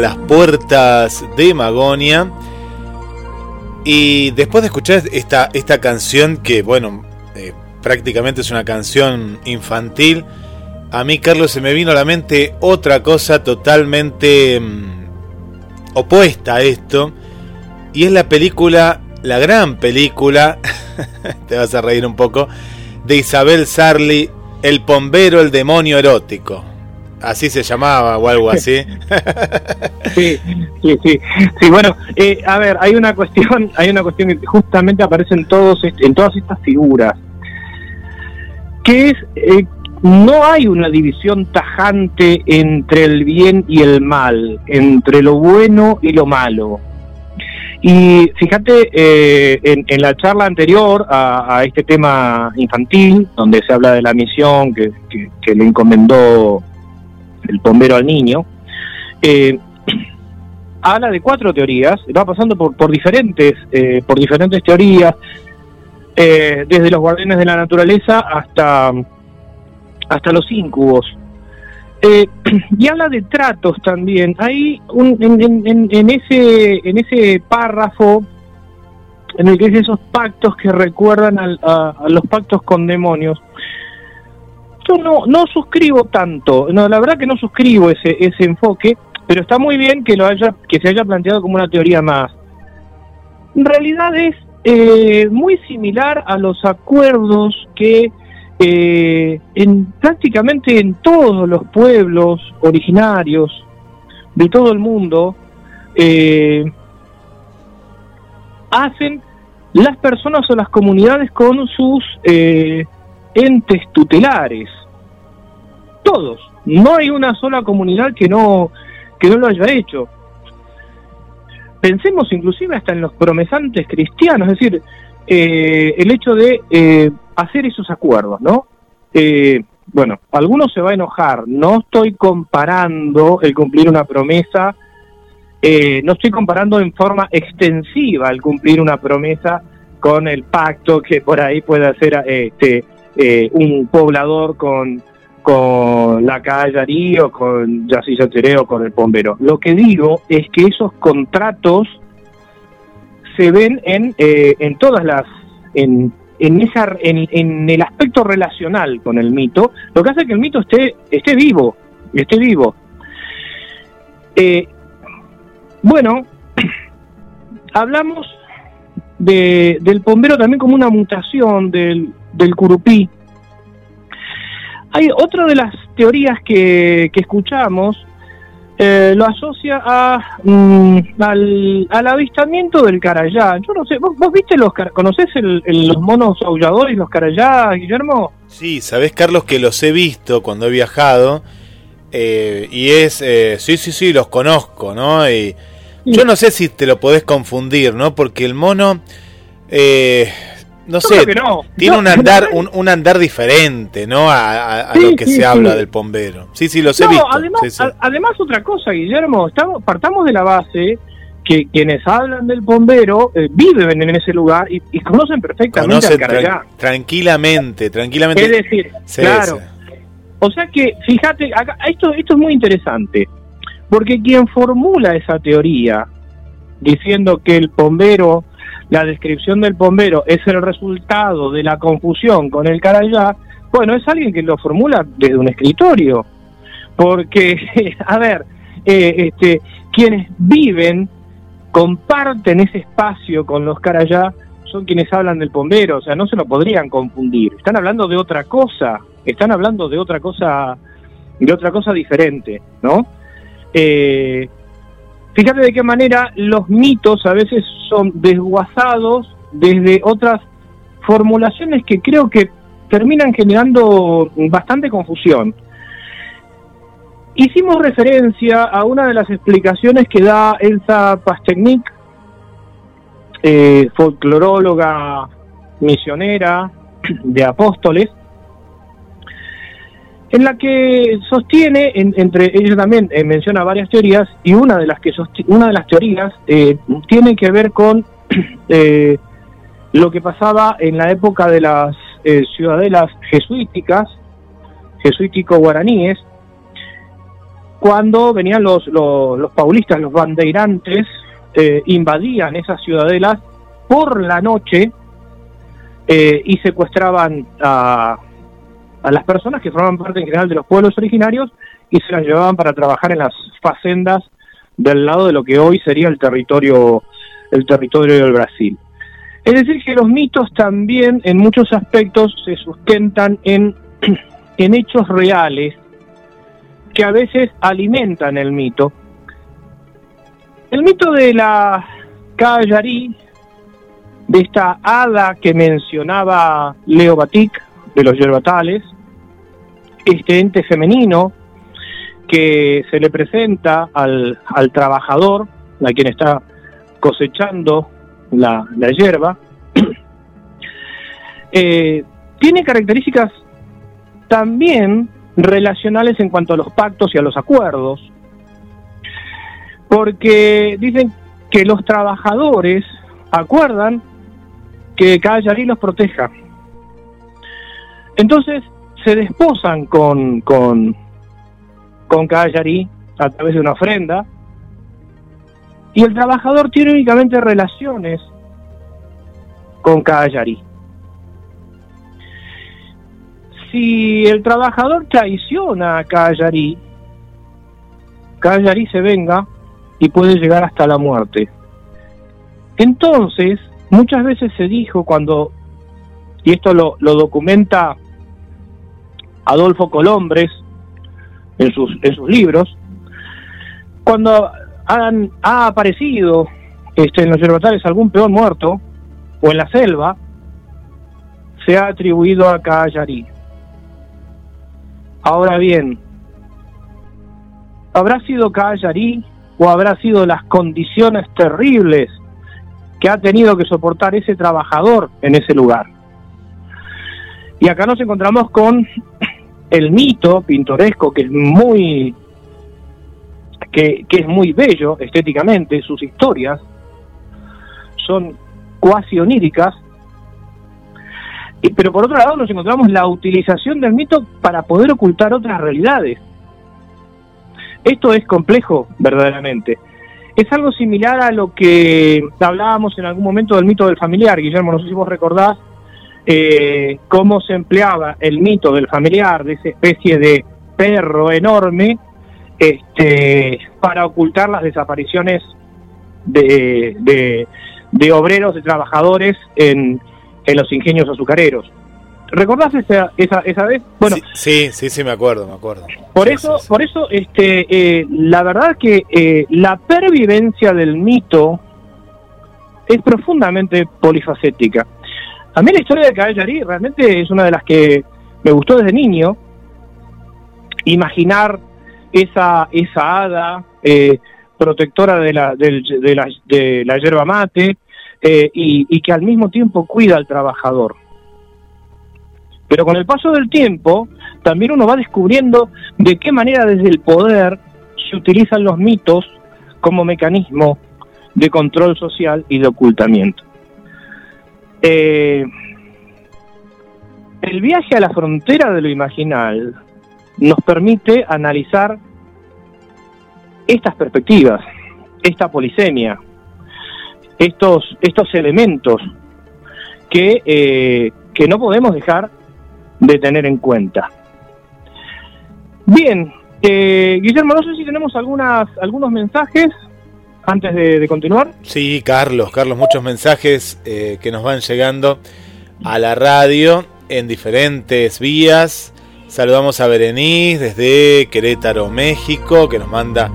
las puertas de Magonia. Y después de escuchar esta, esta canción, que bueno, eh, prácticamente es una canción infantil, a mí, Carlos, se me vino a la mente otra cosa totalmente mm, opuesta a esto. Y es la película, la gran película, te vas a reír un poco, de Isabel Sarli, El Pombero, el demonio erótico así se llamaba o algo así. sí, sí, sí. Sí, bueno, eh, a ver, hay una cuestión, hay una cuestión que justamente aparece en todos en todas estas figuras, que es eh, no hay una división tajante entre el bien y el mal, entre lo bueno y lo malo. Y fíjate, eh, en, la charla anterior a, este tema infantil, donde se habla de la misión que le encomendó el bombero al niño, eh, habla de cuatro teorías, va pasando por, por diferentes, eh, por diferentes teorías, eh, desde los guardianes de la naturaleza hasta, hasta los incubos. y habla de tratos también. Hay un, en, ese, en ese párrafo en el que dice esos pactos que recuerdan a los pactos con demonios no, no suscribo tanto, no, la verdad que no suscribo ese, ese enfoque, pero está muy bien que, lo haya, que se haya planteado como una teoría más. En realidad es eh, muy similar a los acuerdos que eh, en prácticamente en todos los pueblos originarios de todo el mundo eh, hacen las personas o las comunidades con sus entes tutelares todos. No hay una sola comunidad que no, que no lo haya hecho. Pensemos inclusive hasta en los promesantes cristianos, es decir, eh, el hecho de eh, hacer esos acuerdos, ¿no? Eh, bueno, algunos se va a enojar, no estoy comparando el cumplir una promesa, no estoy comparando en forma extensiva el cumplir una promesa con el pacto que por ahí puede hacer este, un poblador con, con la calle o con Yacilla Tereo con el Pombero. Lo que digo es que esos contratos se ven en, eh, en todas las... En, en, esa, en, el aspecto relacional con el mito, lo que hace que el mito esté, esté vivo, esté vivo. Eh, bueno, hablamos de, del pombero también como una mutación del, del curupí, hay otra de las teorías que, que escuchamos, eh, lo asocia a, mm, al, avistamiento del carayá. Yo no sé, ¿vos, viste los, conocés los monos aulladores, los carayá, Guillermo? Sí, sabés, Carlos, que los he visto cuando he viajado. Eh, y es, eh, sí, sí, sí, los conozco, ¿no? Y yo no sé si te lo podés confundir, ¿no? Porque el mono, eh, no sé, tiene un andar un, andar diferente, ¿no? A, lo que se habla del pombero. Sí, sí, lo he visto. Además, además, otra cosa, Guillermo, estamos, partamos de la base que quienes hablan del pombero eh, viven en ese lugar y, conocen perfectamente al tranquilamente, tranquilamente. Es decir, claro. O sea que, fíjate, esto, esto es muy interesante, porque quien formula esa teoría, diciendo que el pombero la descripción del bombero es el resultado de la confusión con el carayá, bueno, es alguien que lo formula desde un escritorio. Porque, a ver, eh, este, quienes viven, comparten ese espacio con los carayá, son quienes hablan del bombero, o sea, no se lo podrían confundir. Están hablando de otra cosa, están hablando de otra cosa, de otra cosa diferente, ¿no? Eh, fíjate de qué manera los mitos a veces son desguazados desde otras formulaciones que creo que terminan generando bastante confusión. Hicimos referencia a una de las explicaciones que da Elsa Pastechnik, eh, folcloróloga misionera de apóstoles, en la que sostiene, entre ella también eh, menciona varias teorías, y una de las, que una de las teorías eh, tiene que ver con eh, lo que pasaba en la época de las ciudadelas jesuíticas, jesuítico-guaraníes, cuando venían los, los, paulistas, los bandeirantes, invadían esas ciudadelas por la noche y secuestraban a a las personas que formaban parte en general de los pueblos originarios y se las llevaban para trabajar en las facendas del lado de lo que hoy sería el territorio el territorio del Brasil. Es decir, que los mitos también en muchos aspectos se sustentan en, en hechos reales que a veces alimentan el mito. El mito de la Callarí, de esta hada que mencionaba Leo Batik, de los yerbatales, este ente femenino que se le presenta al, al trabajador, a quien está cosechando la, la hierba, eh, tiene características también relacionales en cuanto a los pactos y a los acuerdos, porque dicen que los trabajadores acuerdan que cada yarí los proteja. Entonces se desposan con, con, con a través de una ofrenda y el trabajador tiene únicamente relaciones con Callarí. Si el trabajador traiciona a Callarí, Callarí se venga y puede llegar hasta la muerte. Entonces, muchas veces se dijo cuando, y esto lo, documenta Adolfo Colombres en sus, en sus libros, cuando han, ha aparecido este, en los yerbatales algún peón muerto o en la selva, se ha atribuido a Callarí. Ahora bien, ¿habrá sido Callarí o habrá sido las condiciones terribles que ha tenido que soportar ese trabajador en ese lugar? Y acá nos encontramos con el mito pintoresco que es muy que, es muy bello estéticamente, sus historias son cuasi oníricas, pero por otro lado nos encontramos la utilización del mito para poder ocultar otras realidades. Esto es complejo, verdaderamente. Es algo similar a lo que hablábamos en algún momento del mito del familiar, Guillermo, no sé si vos recordás, eh, cómo se empleaba el mito del familiar, de esa especie de perro enorme, este, para ocultar las desapariciones de, de, obreros, de trabajadores en, en, los ingenios azucareros. ¿Recordás esa, esa, esa vez? Bueno, sí, sí, sí, me acuerdo, me acuerdo. Por eso, por eso, este, eh, la verdad que eh, la pervivencia del mito es profundamente polifacética. A mí la historia de Cagliari realmente es una de las que me gustó desde niño. Imaginar esa, esa hada eh, protectora de la, de, la, de la yerba mate eh, y que al mismo tiempo cuida al trabajador. Pero con el paso del tiempo, también uno va descubriendo de qué manera desde el poder se utilizan los mitos como mecanismo de control social y de ocultamiento. Eh, el viaje a la frontera de lo imaginal nos permite analizar estas perspectivas, esta polisemia, estos, estos elementos que, eh, que no podemos dejar de tener en cuenta. Bien, eh, Guillermo, no sé si tenemos algunas, algunos mensajes antes de, continuar. Sí, Carlos, Carlos, muchos mensajes eh, que nos van llegando a la radio en diferentes vías. Saludamos a Berenice desde Querétaro, México, que nos manda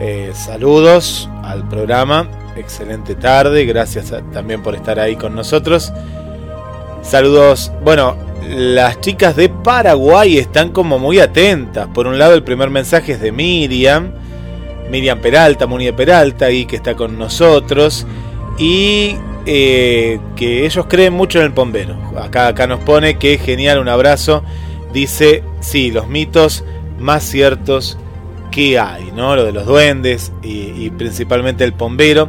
Eh, saludos al programa, excelente tarde, gracias también por estar ahí con nosotros. Saludos, bueno, las chicas de Paraguay están como muy atentas. Por un lado el primer mensaje es de Miriam, Miriam Peralta, Muni Peralta, y que está con nosotros. Y eh, que ellos creen mucho en el bombero. Acá, acá nos pone que genial, un abrazo. Dice, sí, los mitos más ciertos que hay, ¿no? Lo de los duendes y, principalmente el bombero.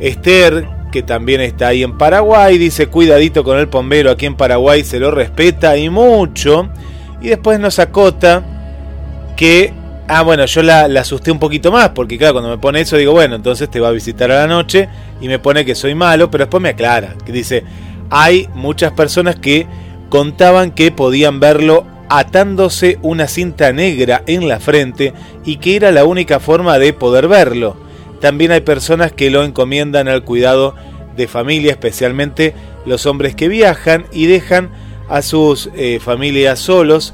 Esther, que también está ahí en Paraguay, dice, cuidadito con el bombero, aquí en Paraguay se lo respeta y mucho. Y después nos acota que Ah, bueno, yo la, asusté un poquito más, porque claro, cuando me pone eso digo, bueno, entonces te va a visitar a la noche y me pone que soy malo, pero después me aclara, que dice, hay muchas personas que contaban que podían verlo atándose una cinta negra en la frente y que era la única forma de poder verlo. También hay personas que lo encomiendan al cuidado de familia, especialmente los hombres que viajan y dejan a sus eh, familias solos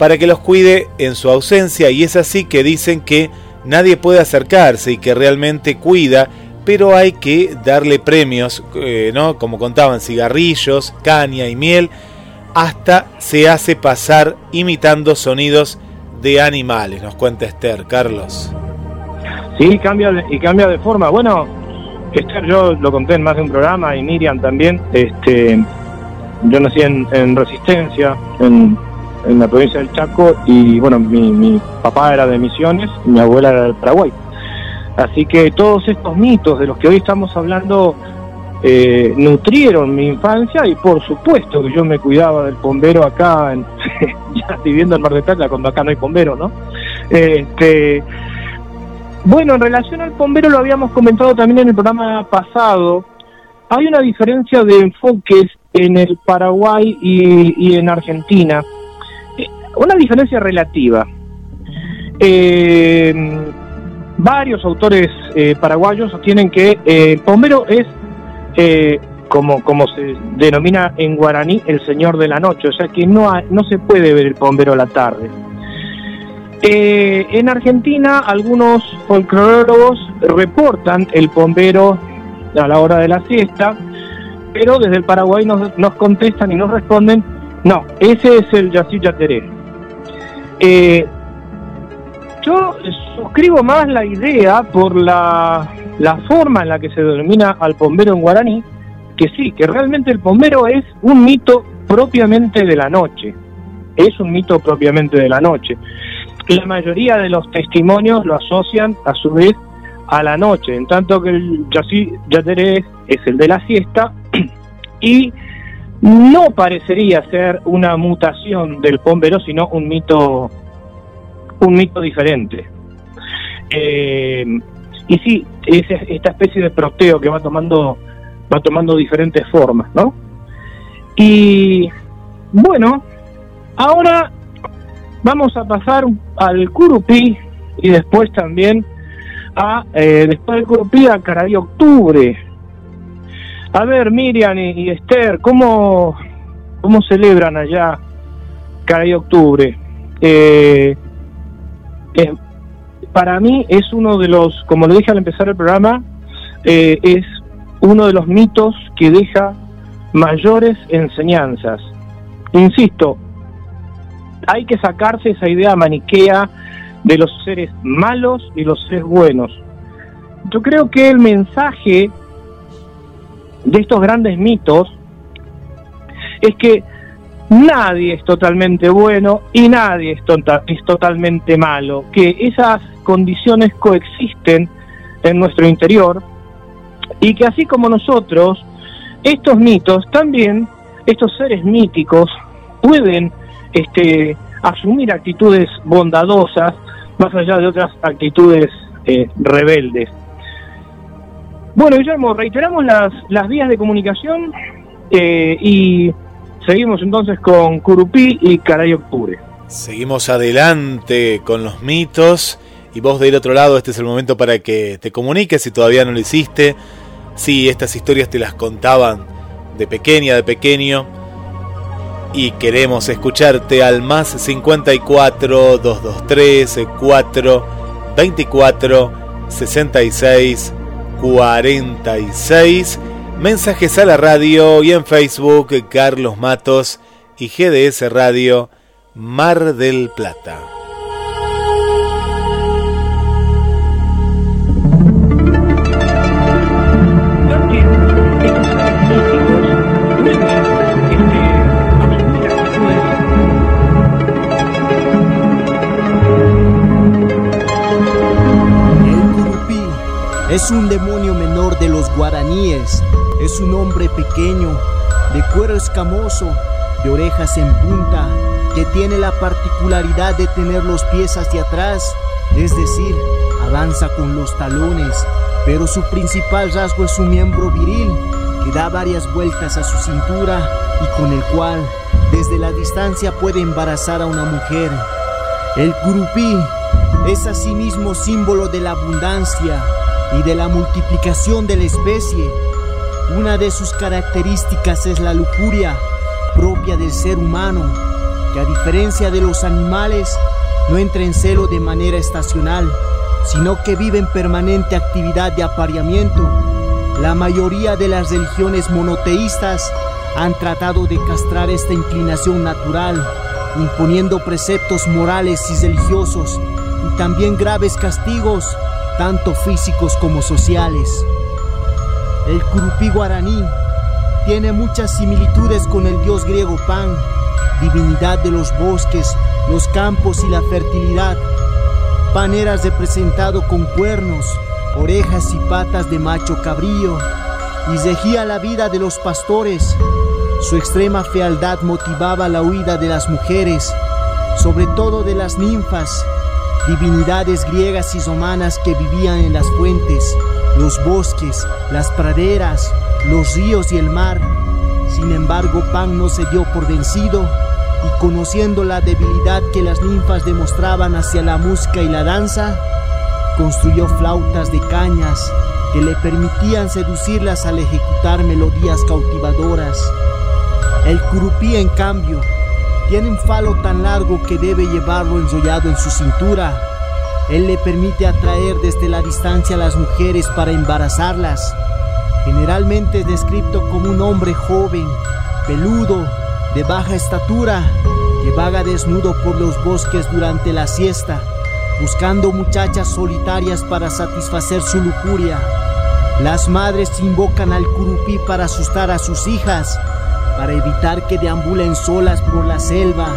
para que los cuide en su ausencia y es así que dicen que nadie puede acercarse y que realmente cuida, pero hay que darle premios, eh, ¿no? Como contaban, cigarrillos, caña y miel, hasta se hace pasar imitando sonidos de animales, nos cuenta Esther, Carlos. Sí, cambia y cambia de forma. Bueno, Esther, yo lo conté en más de un programa y Miriam también. Este, yo nací en, en Resistencia, en, en la provincia del Chaco y bueno, mi, papá era de Misiones y mi abuela era del Paraguay. Así que todos estos mitos de los que hoy estamos hablando eh, nutrieron mi infancia y por supuesto que yo me cuidaba del bombero acá, ya viviendo en Mar de Plata cuando acá no hay bombero, ¿no? Este, bueno, en relación al bombero lo habíamos comentado también en el programa pasado, hay una diferencia de enfoques en el Paraguay y en Argentina una diferencia relativa. Eh, varios autores eh, paraguayos sostienen que eh, el bombero es, como, como se denomina en guaraní, el señor de la noche, o sea que no, no se puede ver el bombero a la tarde. en Argentina, algunos folclóricos reportan el bombero a la hora de la siesta, pero desde el Paraguay nos, nos contestan y nos responden, no, ese es el Yací Yateré. Eh, yo suscribo más la idea por la, forma en la que se denomina al bombero en guaraní, que sí, que realmente el bombero es un mito propiamente de la noche. Es un mito propiamente de la noche. La mayoría de los testimonios lo asocian a su vez a la noche, en tanto que el Yací Yateré es el de la siesta y no parecería ser una mutación del bombero, sino un mito, un mito diferente. Eh, y sí, es esta especie de proteo que va tomando, va tomando diferentes formas, ¿no? Y bueno, ahora vamos a pasar al Curupí y después también a, eh, después del Curupí a Caray Octubre, a ver, Miriam y, Esther, ¿cómo, ¿cómo celebran allá cada octubre? Eh, eh, para mí es uno de los, como lo dije al empezar el programa, eh, es uno de los mitos que deja mayores enseñanzas. Insisto, hay que sacarse esa idea maniquea de los seres malos y los seres buenos. Yo creo que el mensaje de estos grandes mitos es que nadie es totalmente bueno y nadie es, tota-, es totalmente malo, que esas condiciones coexisten en nuestro interior y que así como nosotros, estos mitos también, estos seres míticos, pueden este, asumir actitudes bondadosas más allá de otras actitudes eh, rebeldes. Bueno, Guillermo, reiteramos las, las vías de comunicación eh, y seguimos entonces con Curupí y Caray Octubre. Seguimos adelante con los mitos y vos del otro lado, este es el momento para que te comuniques si todavía no lo hiciste. Si estas historias te las contaban de pequeña, de pequeño. Y queremos escucharte al más 54 223 4 24 66 46. Mensajes a la radio y en Facebook Carlos Matos y GDS Radio Mar del Plata. Es un demonio menor de los guaraníes. Es un hombre pequeño, de cuero escamoso, de orejas en punta, que tiene la particularidad de tener los pies hacia atrás, es decir, avanza con los talones, pero su principal rasgo es su miembro viril, que da varias vueltas a su cintura y con el cual desde la distancia puede embarazar a una mujer. El curupí es asimismo símbolo de la abundancia, y de la multiplicación de la especie. Una de sus características es la lujuria propia del ser humano, que a diferencia de los animales no entra en celo de manera estacional, sino que vive en permanente actividad de apareamiento. La mayoría de las religiones monoteístas han tratado de castrar esta inclinación natural, imponiendo preceptos morales y religiosos y también graves castigos tanto físicos como sociales. El curupí guaraní tiene muchas similitudes con el dios griego Pan, divinidad de los bosques, los campos y la fertilidad. Pan era representado con cuernos, orejas y patas de macho cabrío y regía la vida de los pastores. Su extrema fealdad motivaba la huida de las mujeres, sobre todo de las ninfas, divinidades griegas y romanas que vivían en las fuentes, los bosques, las praderas, los ríos y el mar. Sin embargo, Pan no se dio por vencido y conociendo la debilidad que las ninfas demostraban hacia la música y la danza, construyó flautas de cañas que le permitían seducirlas al ejecutar melodías cautivadoras. El curupí, en cambio, tiene un falo tan largo que debe llevarlo enrollado en su cintura. Él le permite atraer desde la distancia a las mujeres para embarazarlas. Generalmente es descrito como un hombre joven, peludo, de baja estatura, que vaga desnudo por los bosques durante la siesta, buscando muchachas solitarias para satisfacer su lujuria. Las madres invocan al curupí para asustar a sus hijas para evitar que deambulen solas por la selva,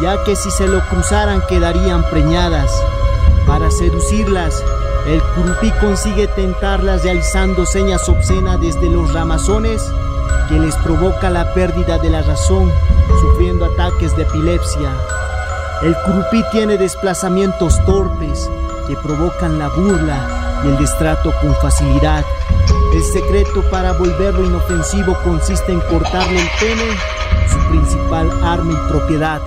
ya que si se lo cruzaran quedarían preñadas. Para seducirlas, el curupí consigue tentarlas realizando señas obscenas desde los ramazones que les provoca la pérdida de la razón, sufriendo ataques de epilepsia. El curupí tiene desplazamientos torpes que provocan la burla y el destrato con facilidad. El secreto para volverlo inofensivo consiste en cortarle el pene, su principal arma y propiedad.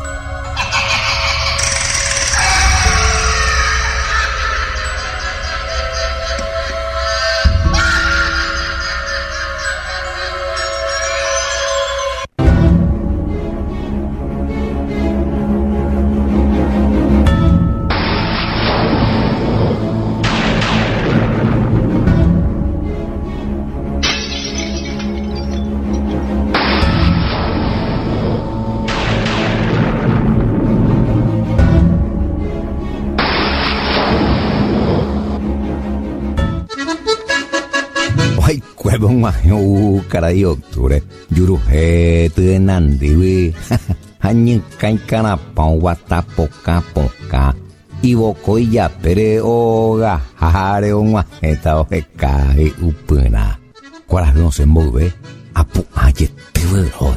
Caray octubre. Yuru he tu nandi wi. Hanyin kai kana pau wata poka poka. Iwo koya pere oga. Hare onwa eta o kai upuna. Kwara no se move. Apu aye tevero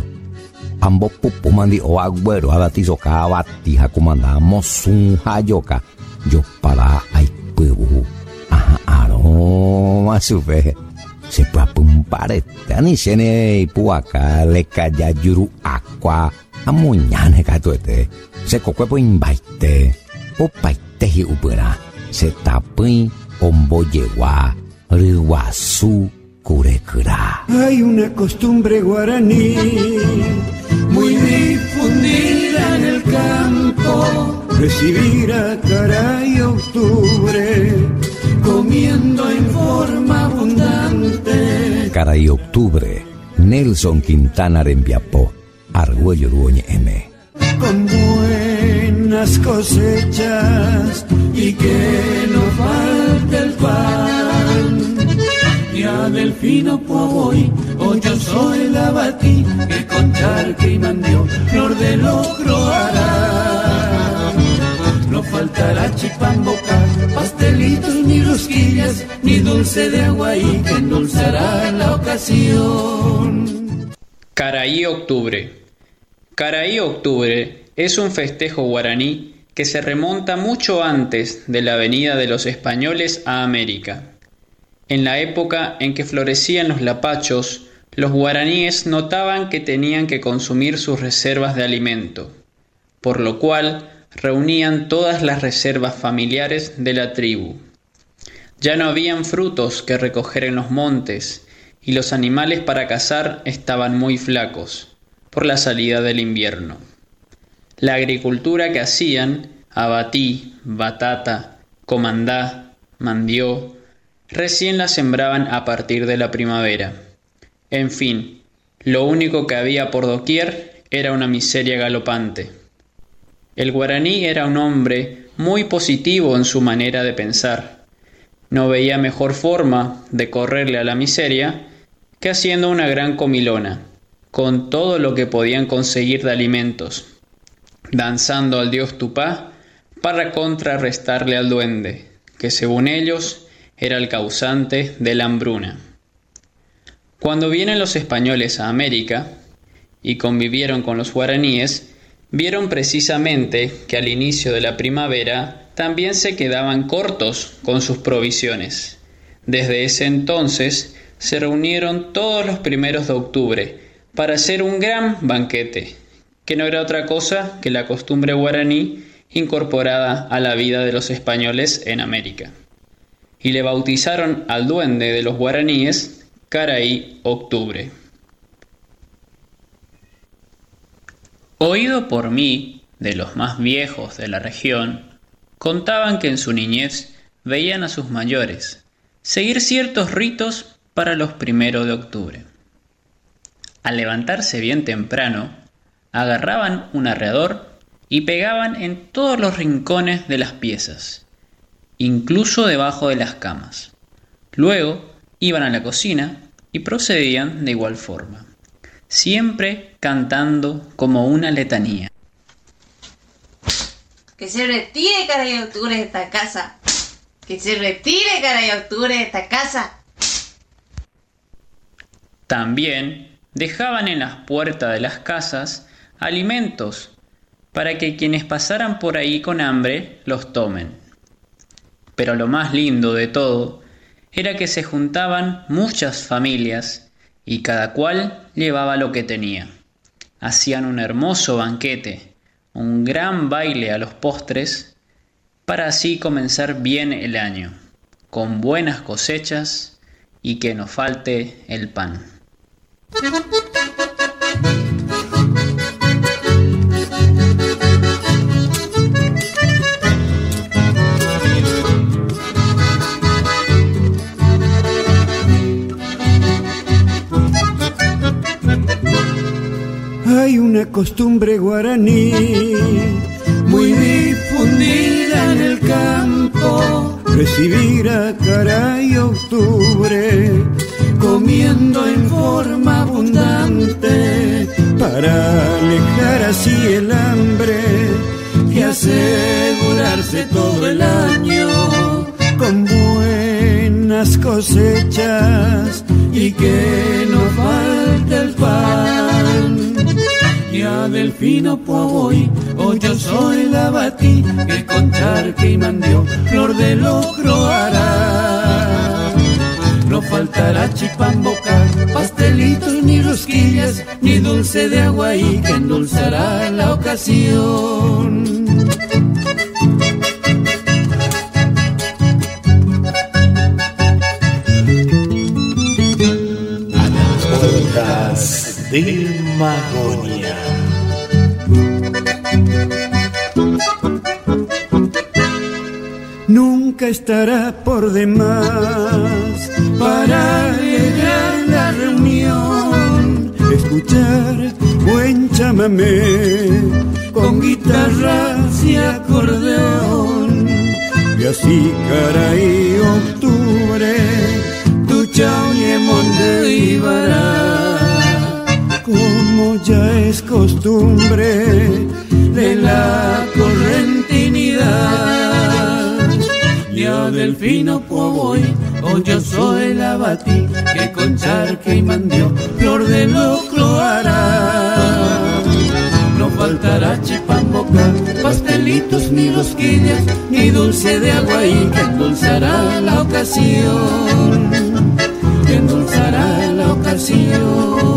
ambo pupu mandi o agüero adatizo kabati hakumanda mosun hayoka. Yo para ai puebu aha aroma supe se pumpare tani sene puaka leka ya yuru aqua amuñane katuete se kokwepo imbaite opaite hi upura se tapui omboyewa ryguasu kurekura hay una costumbre guaraní muy difundida en el campo. Recibir a cara y octubre, comiendo en forma abundante. Cara y octubre, Nelson Quintana Rembiapó, Argüello Duoñe M. Con buenas cosechas y que no falte el pan. Ya del fino voy, o yo soy la batí, que con charque y mandió, flor de logro hará. No faltará chipamboca, pastelitos ni rosquillas, ni dulce de agua y que endulzará la ocasión. Caraí Octubre. Caraí Octubre es un festejo guaraní que se remonta mucho antes de la venida de los españoles a América. En la época en que florecían los lapachos, los guaraníes notaban que tenían que consumir sus reservas de alimento, por lo cual reunían todas las reservas familiares de la tribu. Ya no habían frutos que recoger en los montes, y los animales para cazar estaban muy flacos, por la salida del invierno. La agricultura que hacían, abatí, batata, comandá, mandió, recién la sembraban a partir de la primavera. En fin, lo único que había por doquier era una miseria galopante. El guaraní era un hombre muy positivo en su manera de pensar. No veía mejor forma de correrle a la miseria que haciendo una gran comilona, con todo lo que podían conseguir de alimentos, danzando al dios Tupá para contrarrestarle al duende, que según ellos era el causante de la hambruna. Cuando vienen los españoles a América y convivieron con los guaraníes, vieron precisamente que al inicio de la primavera también se quedaban cortos con sus provisiones. Desde ese entonces se reunieron todos los primeros de octubre para hacer un gran banquete, que no era otra cosa que la costumbre guaraní incorporada a la vida de los españoles en América. Y le bautizaron al duende de los guaraníes Caraí Octubre. Oído por mí, de los más viejos de la región, contaban que en su niñez veían a sus mayores seguir ciertos ritos para los primeros de octubre. Al levantarse bien temprano, agarraban un arreador y pegaban en todos los rincones de las piezas, incluso debajo de las camas. Luego iban a la cocina y procedían de igual forma, siempre cantando como una letanía. Que se retire cara de octubre de esta casa. Que se retire cara de octubre de esta casa. También dejaban en las puertas de las casas alimentos para que quienes pasaran por ahí con hambre los tomen. Pero lo más lindo de todo era que se juntaban muchas familias y cada cual llevaba lo que tenía. Hacían un hermoso banquete, un gran baile a los postres, para así comenzar bien el año, con buenas cosechas y que no falte el pan. Una costumbre guaraní muy difundida en el campo, recibir a cara y octubre, comiendo en forma abundante, para alejar así el hambre y asegurarse todo el año con buenas cosechas y que no falte el pan. Ya del fino voy, o yo soy la batí, que con charque y mandió, flor de logro hará. No faltará chipamboca, pastelitos ni rosquillas, ni dulce de agua y que endulzará la ocasión. De Magonia. Nunca estará por demás para alegrar la reunión, escuchar buen chamamé con guitarras y acordeón. Y así caray octubre, tu chao y de Ibará, como ya es costumbre de la correntinidad. Yo delfino voy, o yo soy la batí, que con charque y mandió, flor de locro hará. No faltará chipamboca, pastelitos ni rosquillas, ni dulce de agua y que endulzará la ocasión. Que endulzará la ocasión.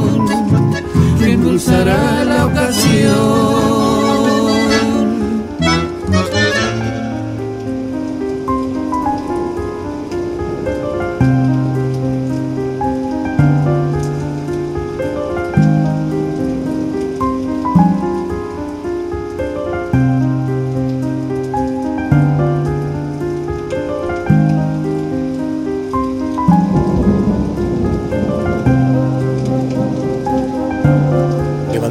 Endulzará la ocasión.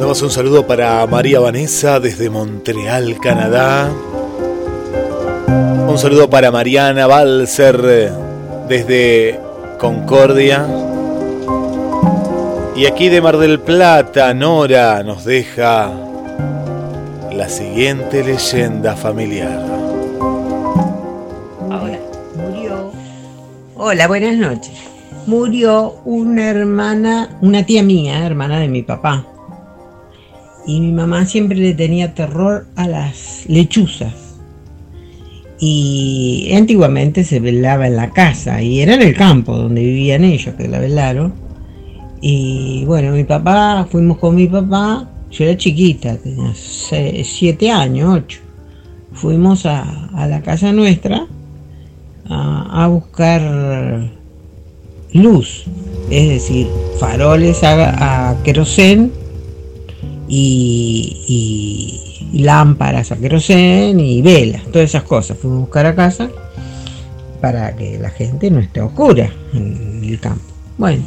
Un saludo para María Vanessa desde Montreal, Canadá. Un saludo para Mariana Balser desde Concordia. Y aquí de Mar del Plata, Nora nos deja la siguiente leyenda familiar. Ahora, murió. Hola, buenas noches. Murió una hermana, una tía mía, hermana de mi papá y mi mamá siempre le tenía terror a las lechuzas. Y antiguamente se velaba en la casa y era en el campo donde vivían ellos que la velaron. Y bueno, mi papá, fuimos con mi papá, yo era chiquita, tenía siete años, ocho. Fuimos a, la casa nuestra a, buscar luz, es decir, faroles a, a querosén y, lámparas a querosén y velas, todas esas cosas. Fuimos a buscar a casa para que la gente no esté oscura en el campo. Bueno,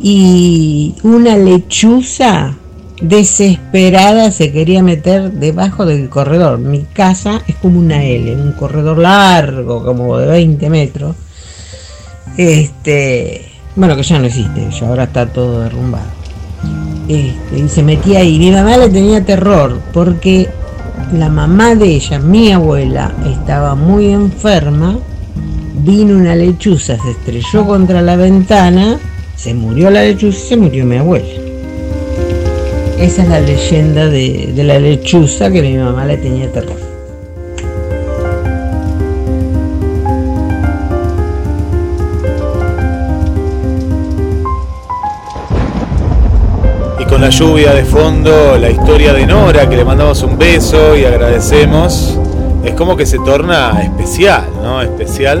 y una lechuza desesperada se quería meter debajo del corredor. Mi casa es como una L, un corredor largo, como de 20 metros. Este, bueno, que ya no existe, ya ahora está todo derrumbado. Este, y se metía ahí. Mi mamá le tenía terror porque la mamá de ella, mi abuela, estaba muy enferma, vino una lechuza, se estrelló contra la ventana, se murió la lechuza y se murió mi abuela. Esa es la leyenda de, de la lechuza que mi mamá le tenía terror. La lluvia de fondo, la historia de Nora, que le mandamos un beso y agradecemos. Es como que se torna especial, ¿no? Especial.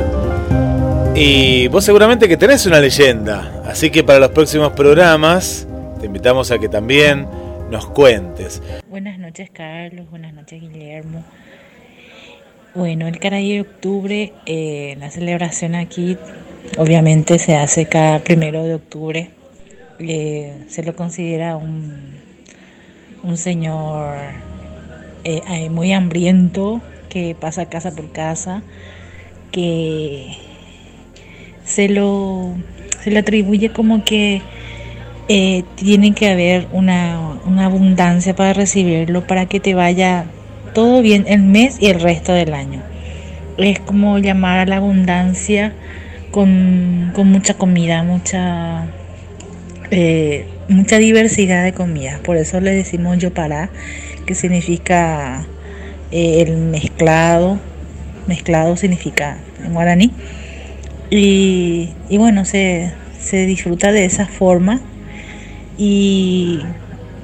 Y vos seguramente que tenés una leyenda, así que para los próximos programas te invitamos a que también nos cuentes. Buenas noches Carlos, buenas noches Guillermo. Bueno, el caray de octubre, eh, la celebración aquí obviamente se hace cada primero de octubre se lo considera un, un señor eh, muy hambriento que pasa casa por casa, que se lo, se atribuye como que eh, tiene que haber una, una abundancia para recibirlo, para que te vaya todo bien el mes y el resto del año. Es como llamar a la abundancia con, con mucha comida, mucha eh, mucha diversidad de comidas. Por eso le decimos yopará, que significa eh, el mezclado. Mezclado significa en guaraní. Y, bueno, se, se disfruta de esa forma y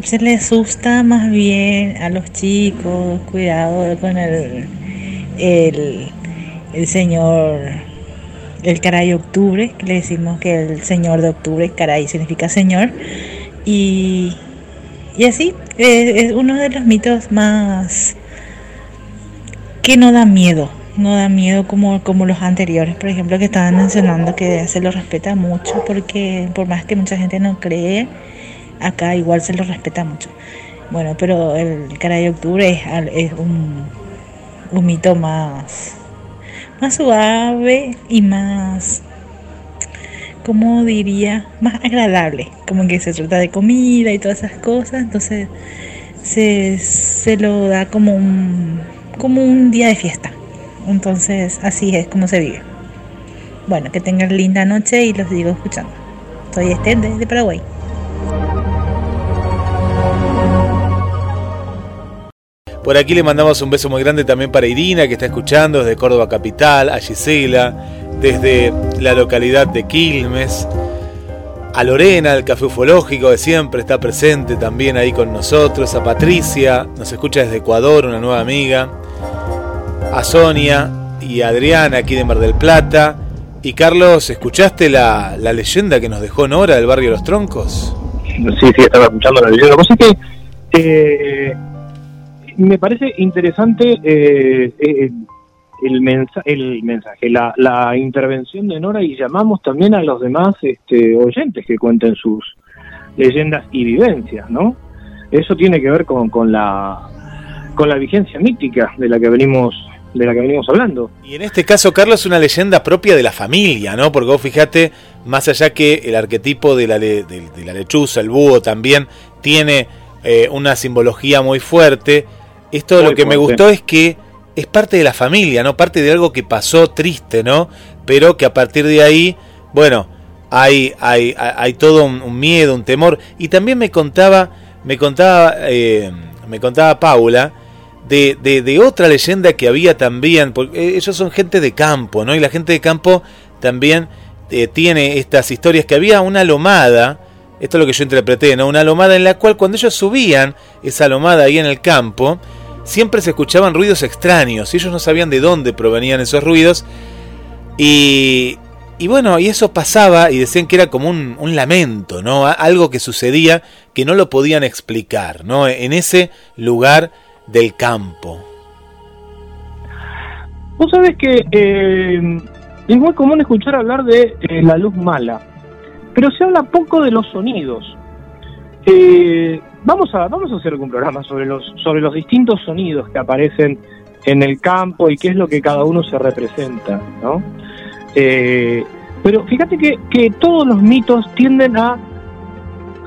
se le asusta más bien a los chicos, cuidado con el, el, el señor el caray octubre, le decimos que el señor de octubre, caray significa señor, y, y así, es uno de los mitos más que no da miedo, no da miedo como, como los anteriores, por ejemplo, que estaban mencionando que se lo respeta mucho, porque por más que mucha gente no cree, acá igual se lo respeta mucho. Bueno, pero el Caray Octubre es, es un, un mito más, más suave y más, ¿cómo diría? Más agradable, como que se trata de comida y todas esas cosas, entonces se, se lo da como un, como un día de fiesta. Entonces así es como se vive. Bueno, que tengan linda noche y los sigo escuchando. Soy Esther de Paraguay. Por aquí le mandamos un beso muy grande también para Irina, que está escuchando desde Córdoba Capital, a Gisela, desde la localidad de Quilmes, a Lorena, el Café Ufológico, de siempre está presente también ahí con nosotros, a Patricia, nos escucha desde Ecuador, una nueva amiga, a Sonia y a Adriana aquí de Mar del Plata. Y Carlos, ¿escuchaste la, leyenda que nos dejó Nora del barrio Los Troncos? Sí, sí, estaba escuchando la leyenda. Lo que que eh, me parece interesante eh, eh, el, mensaje, la, la, intervención de Nora y llamamos también a los demás este, oyentes que cuenten sus leyendas y vivencias, ¿no? Eso tiene que ver con, con la con la vigencia mítica de la que venimos de la que venimos hablando. Y en este caso, Carlos, es una leyenda propia de la familia, ¿no? Porque vos fijate, más allá que el arquetipo de la, de, la lechuza, el búho también tiene eh, una simbología muy fuerte, esto lo que me gustó es que es parte de la familia, ¿no? Parte de algo que pasó triste, ¿no? Pero que a partir de ahí, bueno, hay, hay, hay todo un, miedo, un temor. Y también me contaba, me contaba, eh, me contaba Paula de, de, otra leyenda que había también, porque ellos son gente de campo, ¿no? Y la gente de campo también eh, tiene estas historias que había una lomada, esto es lo que yo interpreté, ¿no? Una lomada en la cual cuando ellos subían esa lomada ahí en el campo, siempre se escuchaban ruidos extraños, y ellos no sabían de dónde provenían esos ruidos. Y, y bueno, y eso pasaba y decían que era como un, un, lamento, ¿no? Algo que sucedía que no lo podían explicar, ¿no? En ese lugar del campo. Vos sabés que eh, es muy común escuchar hablar de eh, la luz mala, pero se habla poco de los sonidos. Eh, vamos a vamos a hacer algún programa sobre los sobre los distintos sonidos que aparecen en el campo y qué es lo que cada uno se representa, ¿no? Eh, pero fíjate que, que todos los mitos tienden a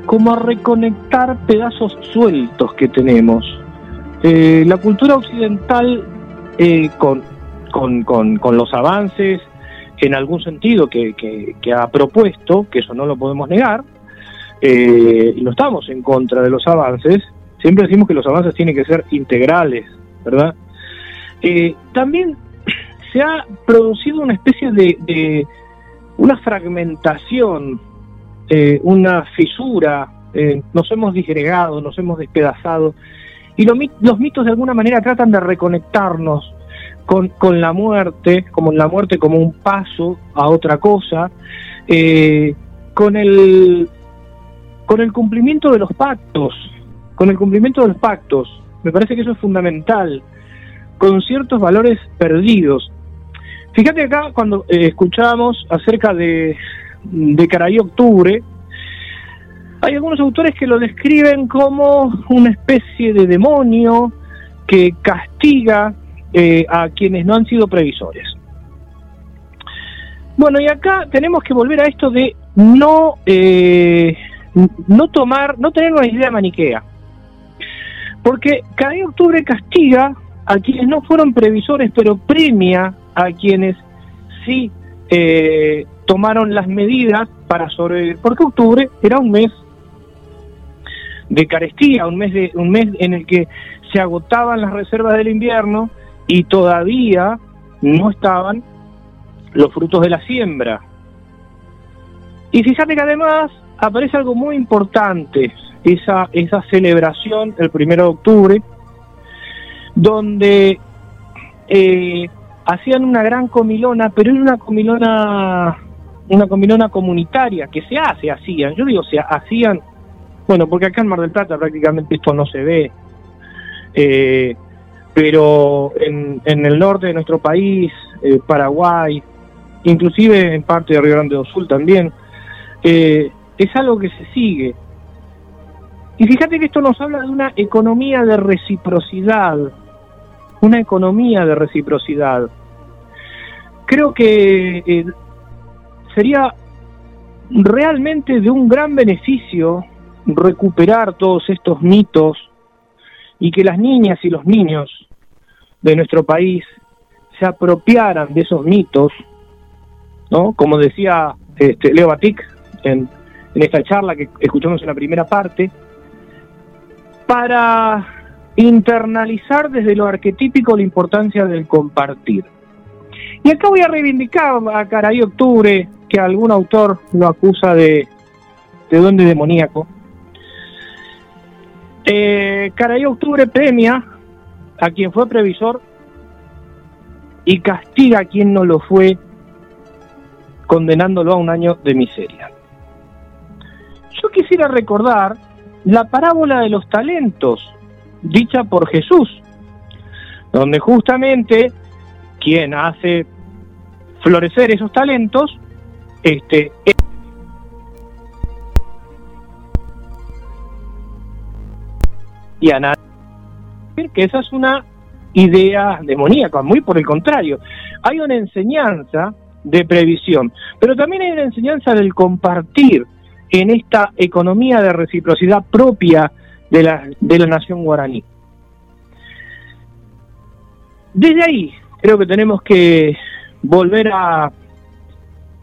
como a reconectar pedazos sueltos que tenemos. Eh, la cultura occidental eh, con, con, con, los avances en algún sentido que, que ha propuesto, que eso no lo podemos negar, eh, y no estamos en contra de los avances, siempre decimos que los avances tienen que ser integrales, ¿verdad? Eh, también se ha producido una especie de, una fragmentación, eh, una fisura, nos hemos disgregado, nos hemos despedazado, y los mitos de alguna manera tratan de reconectarnos con, con, la muerte, como la muerte como un paso a otra cosa, con el con el cumplimiento de los pactos, con el cumplimiento de los pactos. Me parece que eso es fundamental, con ciertos valores perdidos. Fíjate acá cuando eh, escuchábamos acerca de, de Octubre, hay algunos autores que lo describen como una especie de demonio que castiga eh, a quienes no han sido previsores. Bueno, y acá tenemos que volver a esto de no eh, no tomar, no tener una idea maniquea. Porque cada octubre castiga a quienes no fueron previsores, pero premia a quienes sí eh, tomaron las medidas para sobrevivir. Porque octubre era un mes de carestía, un mes, de, un mes en el que se agotaban las reservas del invierno y todavía no estaban los frutos de la siembra. Y fíjate que además aparece algo muy importante, esa, esa celebración el primero de octubre, donde eh, hacían una gran comilona, pero era una comilona, una comilona comunitaria, que se hace, hacían, yo digo, se hacían, bueno, porque acá en Mar del Plata prácticamente esto no se ve, eh, pero en, en el norte de nuestro país, eh, Paraguay, inclusive en parte de Río Grande do Sul también, es algo que se sigue. Y fíjate que esto nos habla de una economía de reciprocidad, una economía de reciprocidad. Creo que eh, sería realmente de un gran beneficio recuperar todos estos mitos y que las niñas y los niños de nuestro país se apropiaran de esos mitos, ¿no? Como decía este, Leo Batik en, en esta charla que escuchamos en la primera parte, para internalizar desde lo arquetípico la importancia del compartir. Y acá voy a reivindicar a Caray Octubre, que algún autor lo acusa de, de demoníaco. Eh, Caray Octubre premia a quien fue previsor y castiga a quien no lo fue, condenándolo a un año de miseria. Yo quisiera recordar la parábola de los talentos, dicha por Jesús, donde justamente quien hace florecer esos talentos, este, y a nadie que esa es una idea demoníaca, muy por el contrario. Hay una enseñanza de previsión, pero también hay una enseñanza del compartir en esta economía de reciprocidad propia de la, de la nación guaraní. Desde ahí creo que tenemos que volver a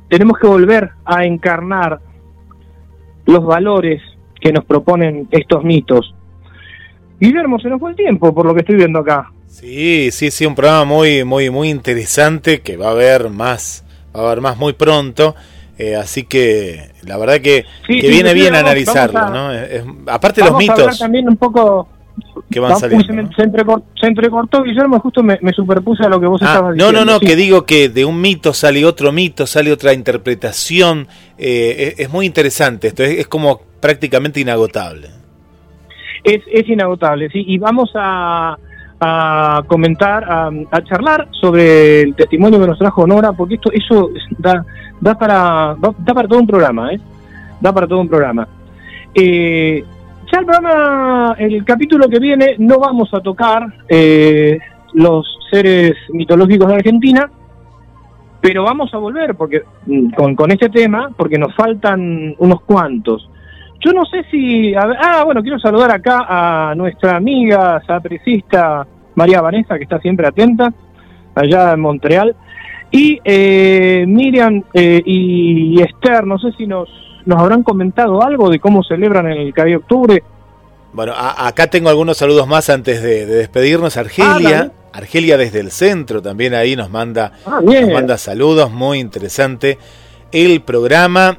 tenemos que volver a encarnar los valores que nos proponen estos mitos. Guillermo, se nos fue el tiempo por lo que estoy viendo acá. Sí, sí, sí, un programa muy, muy, muy interesante que va a haber más, va a haber más muy pronto. Eh, así que la verdad que, que viene bien analizarlo, ¿no? aparte de los mitos. también un poco que van saliendo. Se, entrecortó, Guillermo, justo me, superpuse a lo que vos ah, estabas diciendo. No, no, no, que digo que de un mito sale otro mito, sale otra interpretación. Eh, es, muy interesante esto, es, como prácticamente inagotable. Es, es inagotable, sí, y vamos a, a comentar, a, charlar sobre el testimonio que nos trajo Nora, porque esto eso da, da, para, da para todo un programa, ¿eh? Da para todo un programa. Eh, ya el programa, el capítulo que viene, no vamos a tocar eh, los seres mitológicos de Argentina, pero vamos a volver porque mm, con, con este tema, porque nos faltan unos cuantos. Yo no sé si... ah, bueno, quiero saludar acá a nuestra amiga sapricista María Vanessa, que está siempre atenta, allá en Montreal. Y eh, Miriam eh, y Esther, no sé si nos, nos habrán comentado algo de cómo celebran el de Octubre. Bueno, acá tengo algunos saludos más antes de, despedirnos. Argelia, ah, Argelia desde el centro también ahí nos manda, ah, nos manda saludos, muy interesante el programa.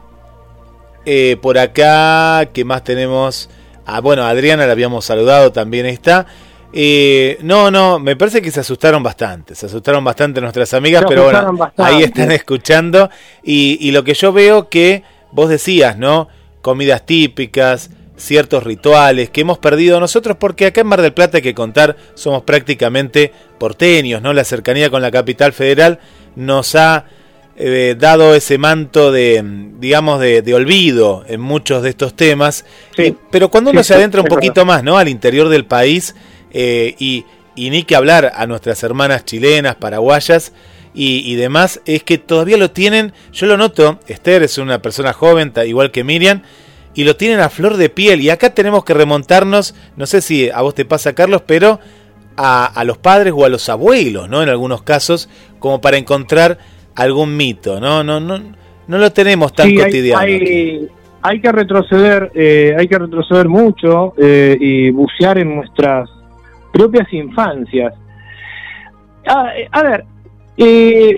Eh, por acá, ¿qué más tenemos? Ah, bueno, Adriana la habíamos saludado, también está. Eh, no, no, me parece que se asustaron bastante, se asustaron bastante nuestras amigas, pero bueno, ahí están escuchando. Y, y, lo que yo veo que vos decías, ¿no? Comidas típicas, ciertos rituales que hemos perdido nosotros, porque acá en Mar del Plata hay que contar, somos prácticamente porteños, ¿no? La cercanía con la capital federal nos ha eh, dado ese manto de, digamos, de, olvido en muchos de estos temas. pero cuando uno se adentra un poquito más, ¿no? Al interior del país eh, y, ni que hablar a nuestras hermanas chilenas, paraguayas y, demás, es que todavía lo tienen, yo lo noto, Esther es una persona joven, igual que Miriam, y lo tienen a flor de piel. Y acá tenemos que remontarnos, no sé si a vos te pasa, Carlos, pero a, a los padres o a los abuelos, ¿no? En algunos casos, como para encontrar algún mito, ¿no? No, no, no lo tenemos tan cotidiano. Hay, que retroceder, eh, hay que retroceder mucho eh, y bucear en nuestras propias infancias. Ah, eh, a, ver,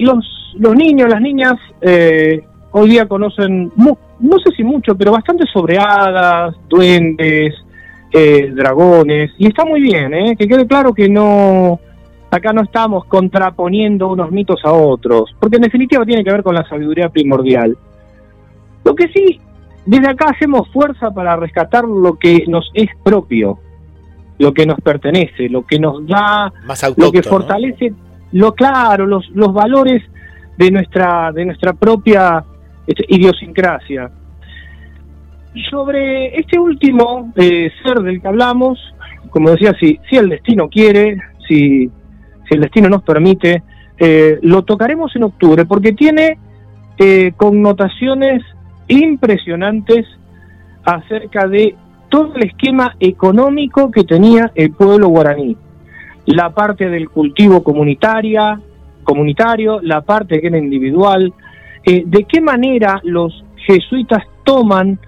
los, los niños, las niñas, hoy día conocen, no sé si mucho, pero bastante sobre hadas, duendes, dragones, y está muy bien, que quede claro que no acá no estamos contraponiendo unos mitos a otros, porque en definitiva tiene que ver con la sabiduría primordial. Lo que sí, desde acá hacemos fuerza para rescatar lo que nos es propio, lo que nos pertenece, lo que nos da, Más lo que fortalece, lo claro, los, los valores de nuestra, de nuestra propia este, idiosincrasia. Sobre este último eh, ser del que hablamos, como decía, si, si el destino quiere, si, el destino nos permite, eh, lo tocaremos en octubre porque tiene eh, connotaciones impresionantes acerca de todo el esquema económico que tenía el pueblo guaraní. La parte del cultivo comunitaria, comunitario, la parte que era individual, eh, de qué manera los jesuitas toman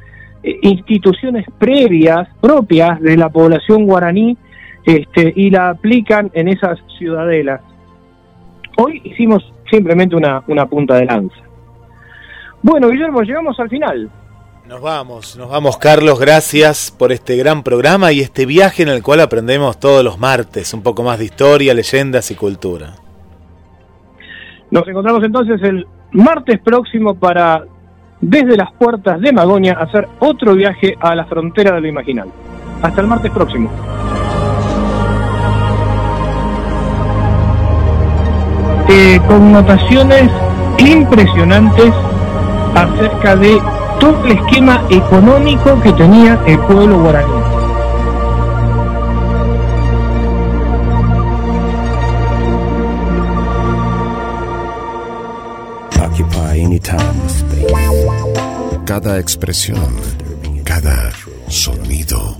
eh, instituciones previas, propias de la población guaraní, este, y la aplican en esas ciudadelas. Hoy hicimos simplemente una, una punta de lanza. Bueno, Guillermo, llegamos al final. Nos vamos, nos vamos Carlos, gracias por este gran programa y este viaje en el cual aprendemos todos los martes un poco más de historia, leyendas y cultura. Nos encontramos entonces el martes próximo para, desde las puertas de Magonia, hacer otro viaje a la frontera de lo imaginal. Hasta el martes próximo. Eh, connotaciones impresionantes acerca de todo el esquema económico que tenía el pueblo guaraní. Cada expresión, cada sonido,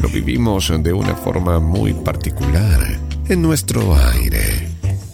lo vivimos de una forma muy particular en nuestro aire.